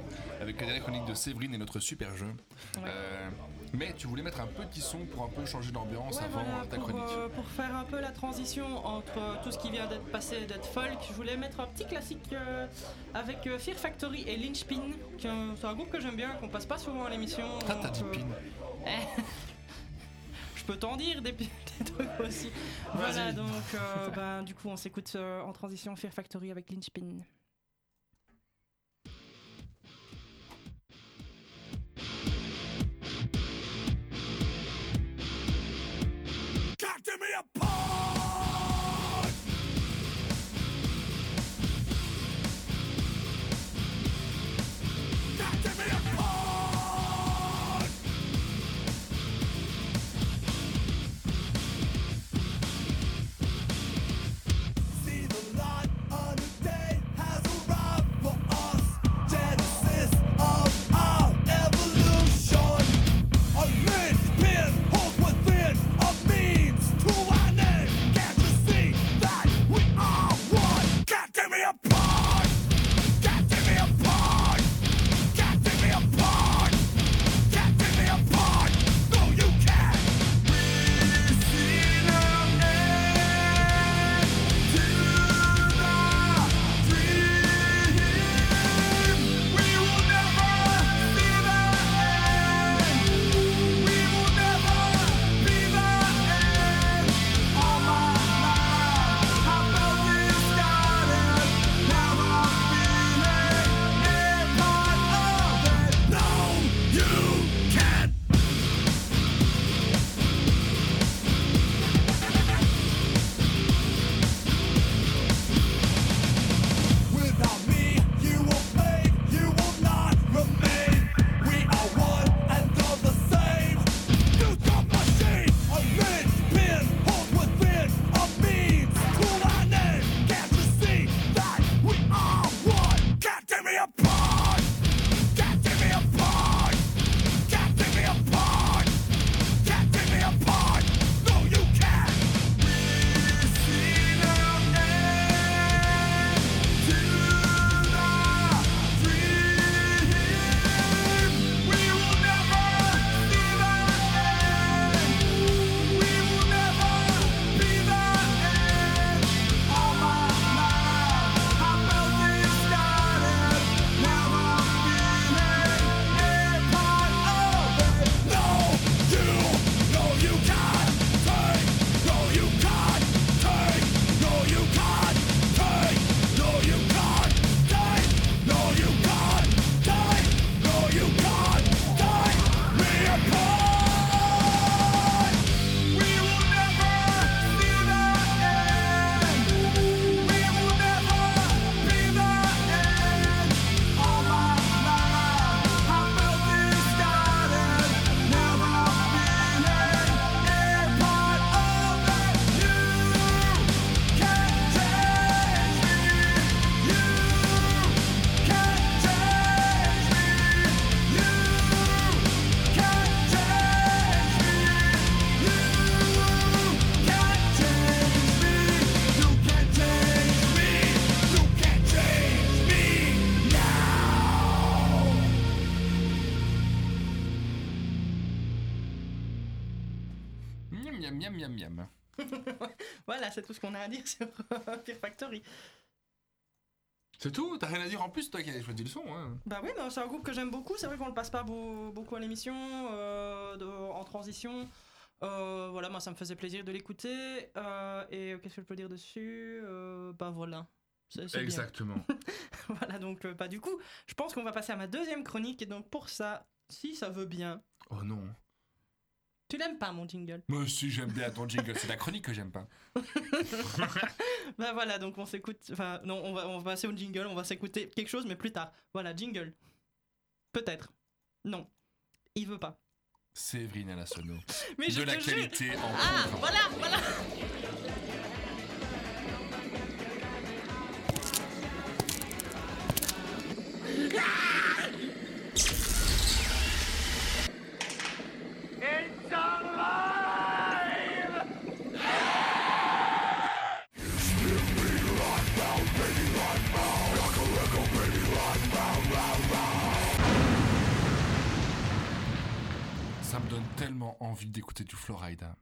avec la dernière chronique de Séverine et notre super jeu. Euh, mais tu voulais mettre un petit son pour un peu changer d'ambiance Ouais, avant voilà, euh, ta pour, chronique. euh, pour faire un peu la transition entre euh, tout ce qui vient d'être passé et d'être folk, je voulais mettre un petit classique euh, avec euh, Fear Factory et Lynchpin, qui est un- c'est un groupe que j'aime bien, qu'on passe pas souvent à l'émission. Ah, t'as dit euh, pin. je peux t'en dire des, des trucs aussi. Voilà, donc euh, ben, du coup on s'écoute euh, en transition Fear Factory avec me a Miam, miam. Voilà, c'est tout ce qu'on a à dire sur Fear Factory. C'est tout T'as rien à dire en plus, toi qui as choisi le son hein Bah oui, bah, c'est un groupe que j'aime beaucoup. C'est vrai qu'on le passe pas beau- beaucoup à l'émission, euh, en transition. Euh, voilà, moi ça me faisait plaisir de l'écouter. Euh, et qu'est-ce que je peux dire dessus Euh, Bah voilà. Exactement. Voilà, donc euh, bah du coup, je pense qu'on va passer à ma deuxième chronique. Et donc pour ça, si ça veut bien. Oh non. Tu l'aimes pas mon jingle? Moi si j'aime bien ton jingle, c'est la chronique que j'aime pas. Bah voilà, donc on s'écoute. Enfin, non, on va, on va passer au jingle, on va s'écouter quelque chose, mais plus tard. Voilà, jingle. Peut-être. Non. Il veut pas. Séverine à la sono. Mais je de la te jure. qualité en Ah, voilà, voilà. Tellement envie d'écouter du Florida.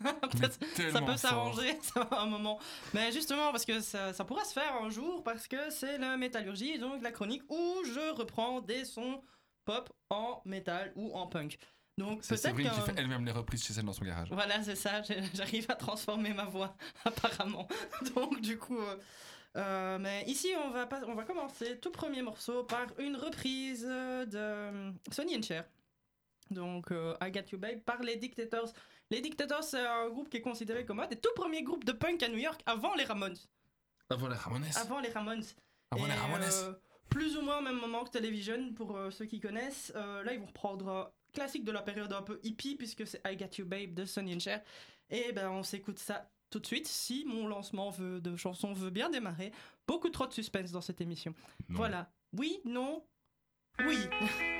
Mais ça peut s'arranger ça va, un moment. Mais justement, parce que ça, ça pourra se faire un jour, parce que c'est la métallurgie, donc la chronique où je reprends des sons pop en métal ou en punk. Donc C'est peut-être Séverine qui fait elle-même les reprises chez elle dans son garage. Voilà, c'est ça, j'arrive à transformer ma voix, apparemment. Donc, du coup. euh, euh, mais ici, on va, pas, on va commencer tout premier morceau par une reprise de euh, Sonny and Cher. Donc, euh, I Got You Babe par les Dictators. Les Dictators, c'est un groupe qui est considéré comme un des tout premiers groupes de punk à New York avant les Ramones. Avant les Ramones. Avant les Ramones. Avant les Ramones. euh, plus ou moins au même moment que Television, pour euh, ceux qui connaissent. Là, ils vont reprendre un classique de la période un peu hippie, puisque c'est I Got You Babe de Sonny and Cher. Et ben, on s'écoute ça tout de suite, si mon lancement veut, de chanson veut bien démarrer. Beaucoup trop de suspense dans cette émission. Non. Voilà. Oui, non, oui.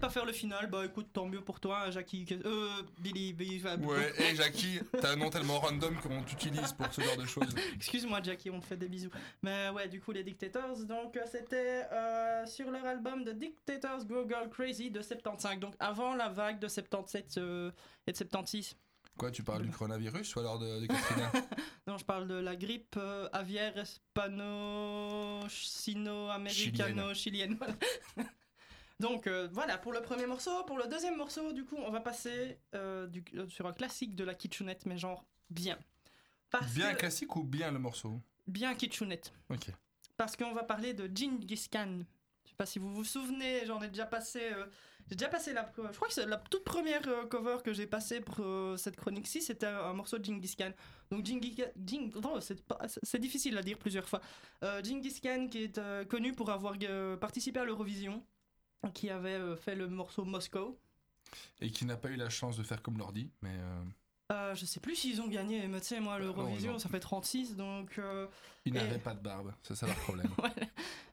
Pas faire le final. Bah écoute, tant mieux pour toi, Jackie. que- Euh, Billy. Billy enfin, Ouais, et Jackie, t'as un nom tellement random qu'on t'utilise pour ce genre de choses. Excuse-moi, Jackie, on te fait des bisous. Mais ouais, du coup, les Dictators, donc euh, c'était euh, sur leur album The Dictators Go Girl Crazy de 75, donc avant la vague de 77 euh, et de 76. Quoi, tu parles du coronavirus ou alors de, de Katrina Non, je parle de la grippe euh, aviaire hispano-sino-américano-chilienne. voilà. Donc euh, voilà pour le premier morceau. Pour le deuxième morceau, du coup, on va passer euh, du- euh, sur un classique de la kitschunette, mais genre bien. Parce Bien que- classique ou bien le morceau bien kitschunette. Ok. Parce qu'on va parler de Genghis Khan. Je sais pas si vous vous souvenez, j'en ai déjà passé. euh, j'ai déjà passé la. Je crois que c'est la toute première euh, cover que j'ai passée pour euh, cette chronique-ci, c'était un morceau de Genghis Khan. Donc Genghis. Jing- oh, c'est difficile à dire plusieurs fois. Genghis Khan qui est connu pour avoir participé à l'Eurovision, qui avait euh, fait le morceau Moscow. Et qui n'a pas eu la chance de faire comme l'ordi, mais. euh, Euh, je sais plus s'ils ont gagné, mais tu sais, moi, l'Eurovision, non. ça fait 36, donc. euh, Ils Et- n'avaient pas de barbe, c'est ça leur problème. Ouais,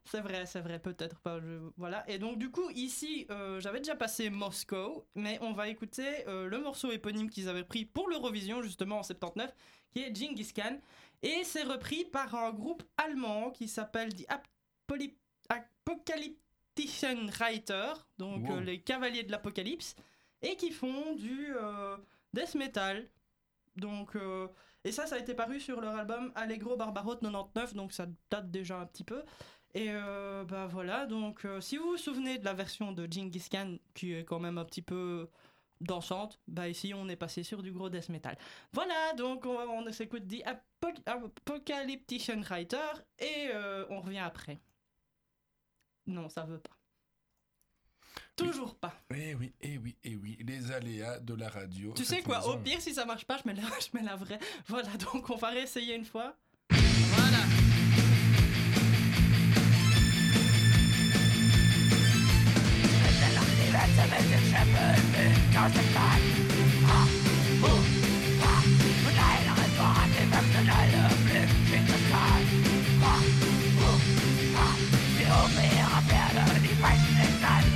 c'est vrai, c'est vrai, peut-être pas. je- Voilà. Et donc, du coup, ici, euh, j'avais déjà passé Moscow, mais on va écouter le morceau éponyme qu'ils avaient pris pour l'Eurovision, justement en 79, qui est Genghis Khan. Et c'est repris par un groupe allemand qui s'appelle The Apoli- Apocalyptician Writer, donc Wow. euh, les cavaliers de l'apocalypse, et qui font du euh, death metal. Donc. euh, et ça, ça a été paru sur leur album Allegro Barbarotte 99, donc ça date déjà un petit peu. Et bah voilà, donc si vous vous souvenez de la version de Genghis Khan, qui est quand même un petit peu dansante, bah ici on est passé sur du gros death metal. Voilà, donc on, on s'écoute The Apo- Apocalyptician Writer et on revient après. Non, ça veut pas. Toujours pas. Eh oui, eh oui, eh oui, les aléas de la radio. Tu sais quoi, maison. au pire, si ça marche pas, je mets la, je mets la vraie. Voilà, donc on va réessayer une fois. Voilà. You'll feel better if I stay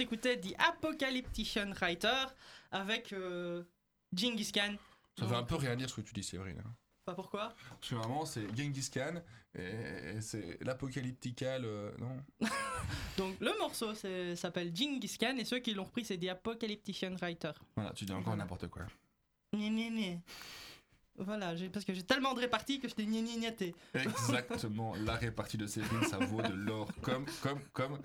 s'écoutait The Apocalyptician Writer avec euh, Genghis Khan. Ça veut un peu rien dire ce que tu dis, Séverine. hein. Enfin, pourquoi? Parce que vraiment, c'est Genghis Khan et, et c'est l'apocalyptical. euh, non? Donc, le morceau s'appelle Genghis Khan et ceux qui l'ont repris, c'est The Apocalyptician Writer. Voilà, tu dis encore Voilà. n'importe quoi. Gné, gné, gné. Voilà, parce que j'ai tellement de réparties que je t'ai gné, gné, gnété. Exactement, la répartie de Céline, ça vaut de l'or, comme, comme, comme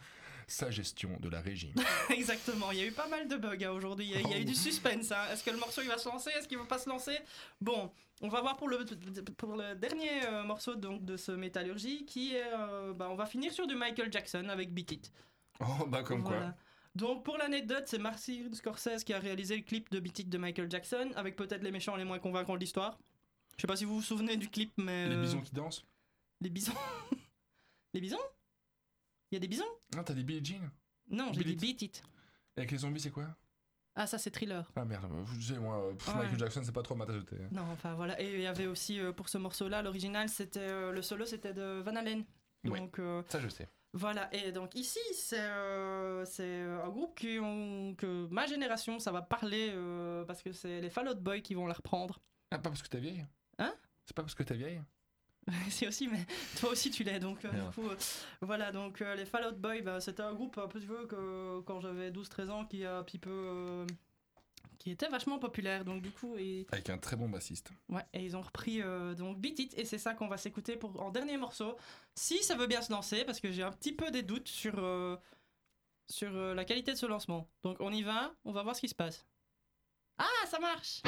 sa gestion de la régie. Exactement, il y a eu pas mal de bugs hein, aujourd'hui, il y a- il y, a eu Oh. du suspense. hein. Est-ce que le morceau il va se lancer? Est-ce qu'il va pas se lancer? Bon, on va voir pour le, pour le dernier euh, morceau donc, de ce métallurgie qui est. euh, bah, on va finir sur du Michael Jackson avec Beat It. Oh, bah comme Voilà. quoi. Donc pour l'anecdote, c'est Marcy Scorsese qui a réalisé le clip de Beat It de Michael Jackson avec peut-être les méchants les moins convaincants de l'histoire. Je sais pas si vous vous souvenez du clip, mais. Les euh, bisons qui dansent? Les bisons Les bisons? Il y a des bisons Ah, t'as des Billie Jean Non, j'ai dit Beat It. Et avec les zombies, c'est quoi Ah, ça c'est thriller. Ah merde, vous savez, moi, pff, Ouais. Michael Jackson, c'est pas trop ma tasse thé. Non, enfin voilà. Et il y avait aussi euh, pour ce morceau-là, l'original, c'était euh, le solo, c'était de Van Halen. Donc euh, Ça, je sais. voilà. Et donc ici, c'est euh, c'est euh, un groupe qui ont, que ma génération, ça va parler euh, parce que c'est les Fall Out Boy qui vont la reprendre. Ah, pas parce que t'es vieille Hein C'est pas parce que t'es vieille c'est aussi, mais toi aussi tu l'es. Donc euh, du coup, euh, voilà. Donc euh, les Fall Out Boy, bah, c'était un groupe un peu tu veux que quand j'avais 12-13 ans, qui a un petit peu qui était vachement populaire. Donc du coup, et Avec un très bon bassiste. Ouais, et ils ont repris donc Beat It, et c'est ça qu'on va s'écouter pour en dernier morceau. Si ça veut bien se lancer, parce que j'ai un petit peu des doutes sur, sur la qualité de ce lancement. Donc on y va, on va voir ce qui se passe. Ah, ça marche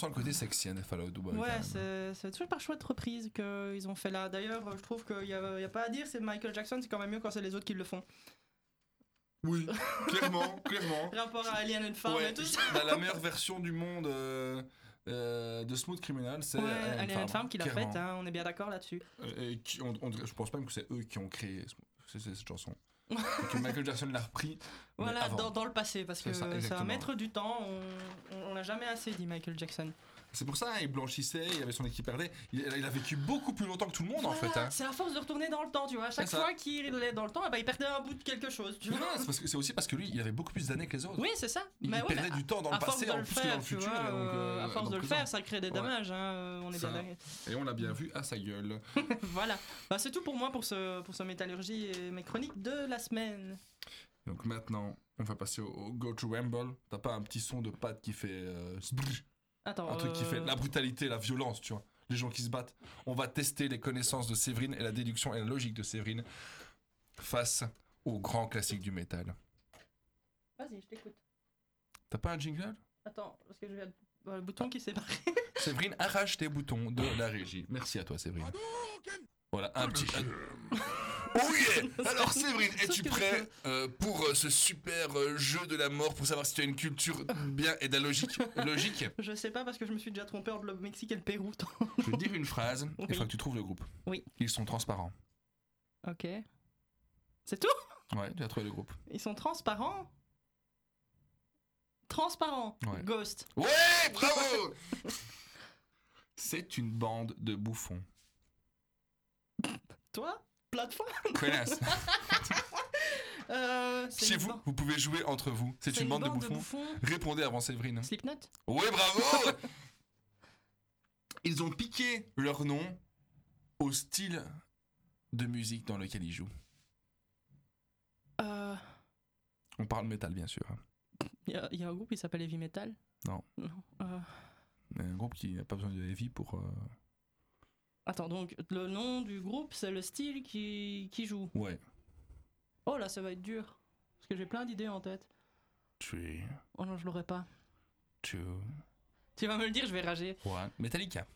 sent le côté sexy hein, des Fall Out Boy. quand Ouais, c'est toujours par choix de reprise qu'ils ont fait là. D'ailleurs, je trouve qu'il n'y a, il y a pas à dire, c'est Michael Jackson, c'est quand même mieux quand c'est les autres qui le font. Oui, clairement, clairement. Rapport à Alien and Farm Ouais, et tout ça. la, meilleure version du monde euh, euh, de Smooth Criminal, c'est Ouais, Alien Alien and Farm qui l'a faite, hein, on est bien d'accord là-dessus. Euh, Et qui, on, on dirait- je pense même que c'est eux qui ont créé ce- ce- cette chanson. Que Michael Jackson l'a repris. Voilà, dans, dans le passé, parce que C'est un maître du temps, on- on on l'a jamais assez dit Michael Jackson. C'est pour ça, il blanchissait, il avait son équipe perdait. Il, il a vécu beaucoup plus longtemps que tout le monde en fait. Hein. C'est à force de retourner dans le temps, tu vois. À chaque fois qu'il est dans le temps, eh ben, il perdait un bout de quelque chose, tu vois. c'est parce que- c'est aussi parce que lui, il avait beaucoup plus d'années que les autres. Oui, c'est ça. Il Mais ouais, perdait mais du temps dans le passé en le plus que dans le tu futur. vois, et donc, euh, euh, à force de le faire, ça crée des Ouais. dommages, hein, euh, on est Ça. bien d'accord. Et on l'a bien vu à sa gueule. voilà. Bah, c'est tout pour moi pour ce, pour ce métallurgie et mes chroniques de la semaine. Donc maintenant, on va passer au, au Go to Ramble. T'as pas un petit son de patte qui fait. euh, Attends. un truc qui euh, fait la brutalité, la violence, tu vois. Les gens qui se battent. On va tester les connaissances de Séverine et la déduction et la logique de Séverine face au grand classique du métal. Vas-y, je t'écoute. T'as pas un jingle? Attends, parce que je viens de... le bouton qui s'est barré. Séverine, arrache tes boutons de la régie. Merci à toi, Séverine. Voilà, un petit. un- Oh yeah Alors, Séverine, es-tu prêt euh, pour euh, ce super euh, jeu de la mort pour savoir si tu as une culture bien et de la logique? Logique Je sais pas parce que je me suis déjà trompé entre le Mexique et le Pérou. Je vais te dire une phrase, il Oui. faut que tu trouves le groupe. Oui. Ils sont transparents. ok. C'est tout? Ouais, tu as trouvé le groupe. Ils sont transparents? Transparents. Ouais. Ghost. Ouais, bravo C'est une bande de bouffons. Toi? Plateforme? Connasse. euh, Chez vous, vous pouvez jouer entre vous. C'est une bande de bouffons. Répondez avant Séverine. Slipknot? Ouais, bravo Ils ont piqué leur nom au style de musique dans lequel ils jouent. Euh, On parle métal, bien sûr. hein. Il y, a- il y a un groupe qui s'appelle Heavy Metal? Non. Non. euh, un groupe qui n'a pas besoin de heavy pour... Attends, donc le nom du groupe, c'est le style qui, qui joue. Ouais. Oh là, ça va être dur. Parce que j'ai plein d'idées en tête. Three, Oh non, je l'aurais pas. two, Tu vas me le dire, je vais rager. one. Metallica.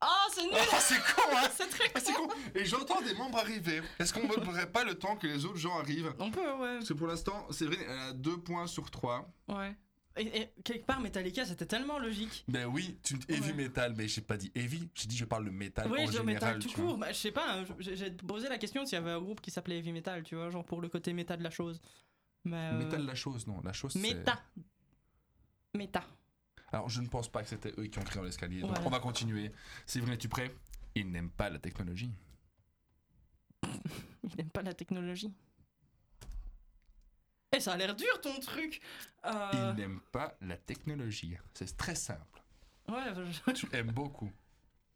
Ah, c'est nul Ah, c'est con, hein C'est très Ah, con Et j'entends des membres arriver. Est-ce qu'on ne prendrait pas le temps que les autres gens arrivent? On peut, ouais. Parce que pour l'instant, Séverine, elle a deux points sur trois. Ouais. Et, et quelque part, Metallica, c'était tellement logique. Ben oui, tu heavy Ouais. metal, mais j'ai pas dit heavy, j'ai dit je parle de métal oui, en je général. métal tout court. Bah, je sais pas, hein, j'ai posé la question s'il y avait un groupe qui s'appelait Heavy Metal, tu vois, genre pour le côté méta de la chose. Mais. euh, Métal la chose, non, la chose c'est... Méta. Méta. Alors je ne pense pas que c'était eux qui ont créé l'escalier, donc on va continuer. Séverine, es-tu prêt? Ils n'aiment pas la technologie. Il n'aime pas la technologie. Ça a l'air dur ton truc Euh, Ils n'aiment pas la technologie. C'est très simple. Ouais, je- Tu aimes beaucoup.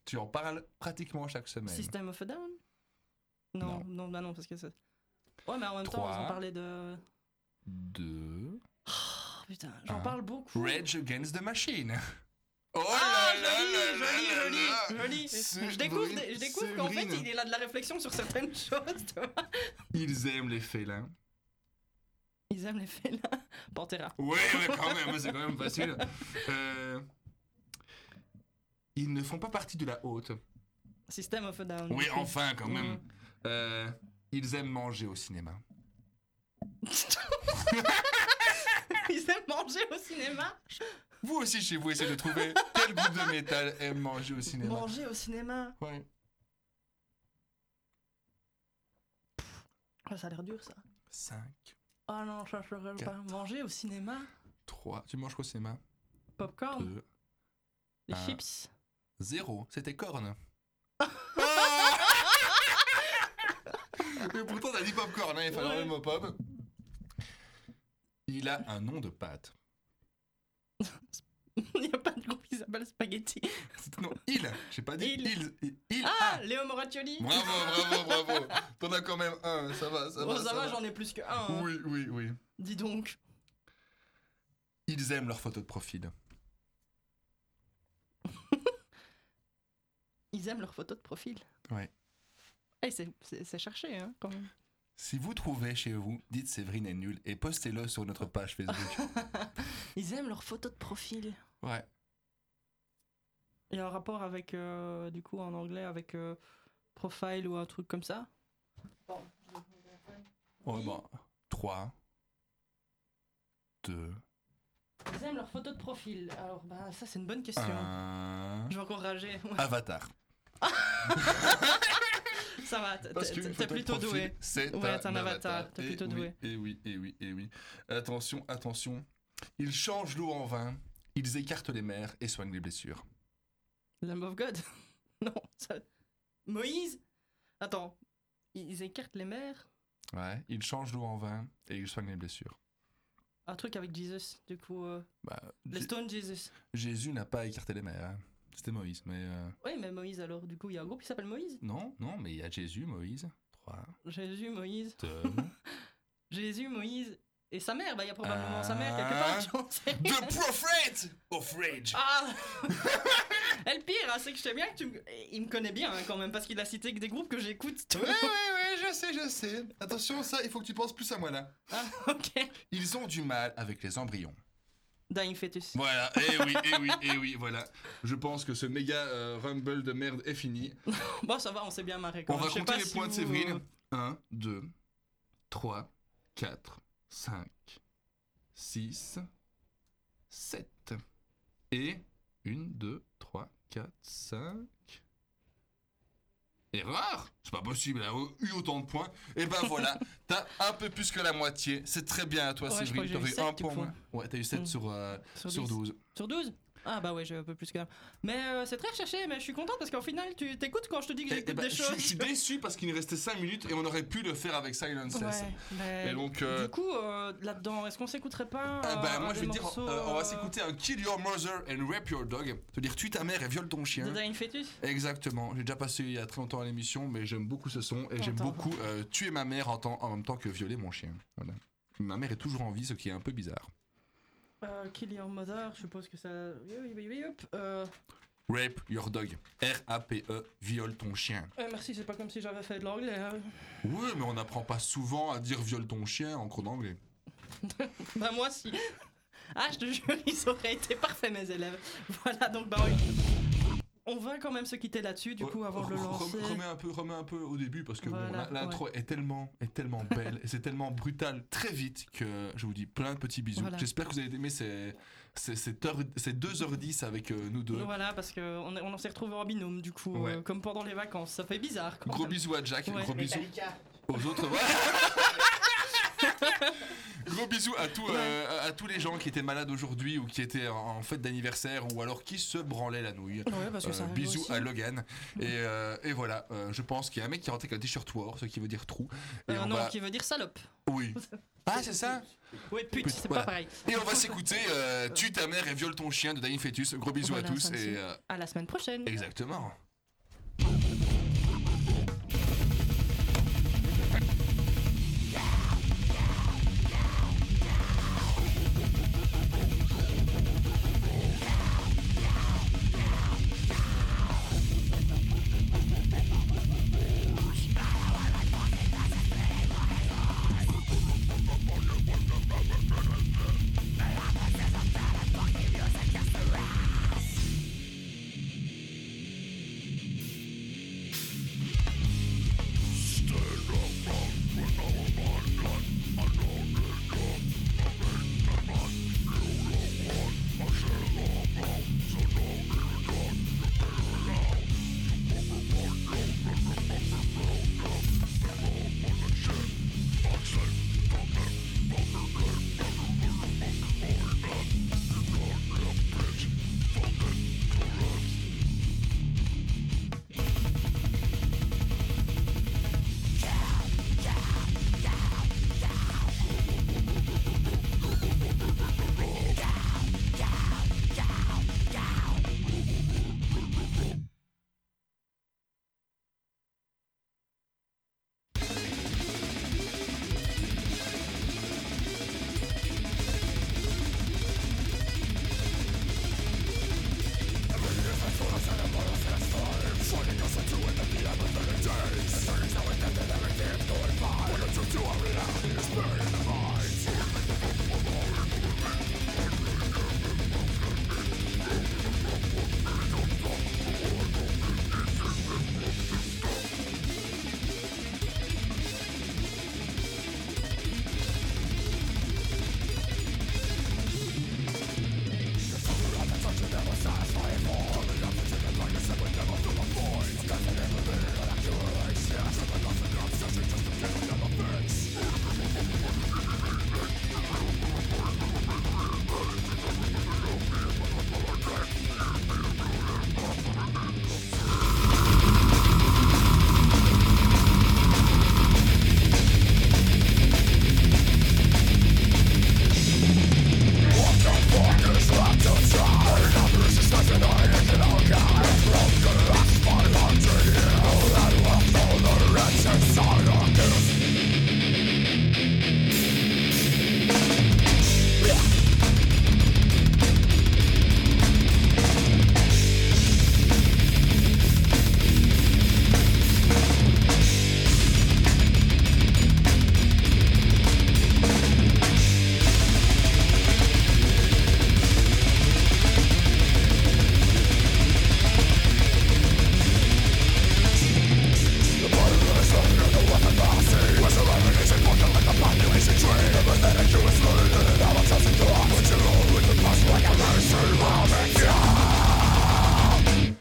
Tu en parles pratiquement chaque semaine. System of a Down? Non, Non. non, bah non, parce que c'est. Ouais, mais en même temps, Trois. ont parlé de. Deux. Oh putain, j'en parle beaucoup. Rage Against the Machine. Oh Ah, là là joli, là joli, là joli, là. joli. Séverine, Je découvre, des- je découvre qu'en fait, il est là de la réflexion sur certaines choses, tu vois. Ils aiment les félins. Ils aiment les félins. Pantera. Ouais, mais quand même, c'est quand même facile. Euh, Ils ne font pas partie de la haute. System of a Down. Oui, enfin, quand même. Mm. Euh, ils aiment manger au cinéma. Ils aiment manger au cinéma? Vous aussi, chez vous, essayez de trouver quel groupe de métal aime manger au cinéma. Manger au cinéma? Ouais. Ah, ça a l'air dur, ça. 5, Ah non, ça, je Quatre. pas. Manger au cinéma. 3. Tu manges quoi au cinéma? Popcorn. 2, Les un. chips. 0. C'était corne. Mais pourtant, t'as dit popcorn, hein, il fallait Ouais. le mot pop. Il a un nom de pâte. Il n'y a pas de groupe qui s'appelle Spaghetti. Non, il. J'ai pas dit Il. il. Ah, a. Léo Moraccioli. Bravo, bravo, bravo. T'en as quand même un, ça va, ça Bon, va. ça, va, j'en ai plus qu'un. hein. Oui, oui, oui. Dis donc. Ils aiment leurs photos de profil. Ils aiment leurs photos de profil. Ouais. Eh, c'est- c'est c'est cherché, hein, quand même. Si vous trouvez chez vous, dites Séverine est nulle et postez-le sur notre page Facebook. Ils aiment leurs photos de profil. ouais. Il y a un rapport avec, euh, du coup, en anglais, avec euh, profile ou un truc comme ça? Oh, bah, 3, 2, Ils aiment leur photo de profil. Alors, bah, ça, c'est une bonne question. 1. Je vais encore rager. Ouais, Avatar. ça va, t'es- plutôt doué. C'est Ouais, un, avatar, t'es plutôt doué. Et oui, et oui, et oui. Attention, attention. Ils changent l'eau en vin, ils écartent les mers et soignent les blessures. Lamb of God? Non, ça... Moïse? Attends, ils écartent les mers? Ouais, ils changent l'eau en vin et ils soignent les blessures. Un truc avec Jesus, du coup. euh, Bah, les Stones Jesus. Jésus n'a pas écarté les mers. hein. C'était Moïse, mais euh, Oui, mais Moïse alors, du coup, il y a un groupe qui s'appelle Moïse? non, non, mais il y a Jésus, Moïse. 3, Jésus, Moïse. 2, Jésus, Moïse. Et sa mère, bah il y a probablement sa mère quelque part, j'en sais. The Prophet of Rage. Ah Et le pire, hein, c'est que je sais bien que tu me... Il me connaît bien hein, quand même, parce qu'il a cité que des groupes que j'écoute. Ouais, ouais, ouais, je sais, je sais. Attention, ça, il faut que tu penses plus à moi là. Ah, ok. Ils ont du mal avec les embryons. Dying Fetus. Voilà, et oui, et oui, et oui, voilà. Je pense que ce méga euh, rumble de merde est fini. Bon, ça va, on s'est bien marré quand On même. va Je sais compter pas les si points de vous, Séverine. euh, 1, 2, 3, 4, 5, 6, 7. Et 1, 2, 3, 4, 5. Erreur? C'est pas possible, elle a eu autant de points. Et ben voilà, t'as un peu plus que la moitié. C'est très bien à toi, Ouais, Séverine. T'as eu eu un sept, du point coup. moins. Ouais, t'as eu 7 Mm. sur, euh, Sur sur 10. 12. Sur 12 Ah bah ouais, j'ai un peu plus même. Mais euh, c'est très recherché, mais je suis contente parce qu'au final, tu t'écoutes quand je te dis que Eh, j'écoute eh ben, des choses. je suis déçu parce qu'il nous restait 5 minutes et on aurait pu le faire avec Silence. Ouais, mais Et donc, euh, du coup, euh, là-dedans, est-ce qu'on s'écouterait pas Ah bah, moi je vais te dire, on va s'écouter un Kill Your Mother and Rape Your Dog. C'est-à-dire tue ta mère et viole ton chien. The Dying Fetus? Exactement, j'ai déjà passé il y a très longtemps à l'émission, mais j'aime beaucoup ce son et j'aime beaucoup tuer ma mère en, temps- en même temps que violer mon chien. Voilà. Ma mère est toujours en vie, ce qui est un peu bizarre. Euh, Kill Your Mother, je suppose que ça. Euh, Rape Your Dog. R-A-P-E, viole ton chien. euh, merci, c'est pas comme si j'avais fait de l'anglais. hein. Oui, mais on n'apprend pas souvent à dire viole ton chien en cours d'anglais. Bah, moi, si. Ah, je te jure, ils auraient été parfaits, mes élèves. Voilà, donc, bah oui. On va quand même se quitter là-dessus, du coup, avant de le lancer. Remets un peu, remets un peu au début parce que Voilà, l'intro est tellement, est tellement belle et c'est tellement brutal très vite que je vous dis plein de petits bisous. Voilà. J'espère que vous avez aimé ces, ces, cette heure- ces 2h10 avec euh, nous deux. Voilà, parce qu'on on s'est retrouvés en binôme, du coup, Ouais. euh, comme pendant les vacances. Ça fait bizarre. quand Gros même. bisous à Jack, Ouais. gros bisous aux autres. Gros bisous à, tous, euh, à- à tous les gens qui étaient malades aujourd'hui ou qui étaient en, fête d'anniversaire ou alors qui se branlaient la nouille. Ouais, parce que Euh, ça bisous aussi. à Logan. Et, euh, et voilà, je pense qu'il y a un mec qui est rentré avec un t-shirt war, ce qui veut dire trou. Et on non, va... qui veut dire salope. Oui. Ah, c'est ça Ouais, pute, Pute, c'est voilà. pas pareil. Et on va s'écouter euh, Tue ta mère et viole ton chien de Dying Fetus. Gros bisous Voilà, à tous. Et euh, À la semaine prochaine. exactement.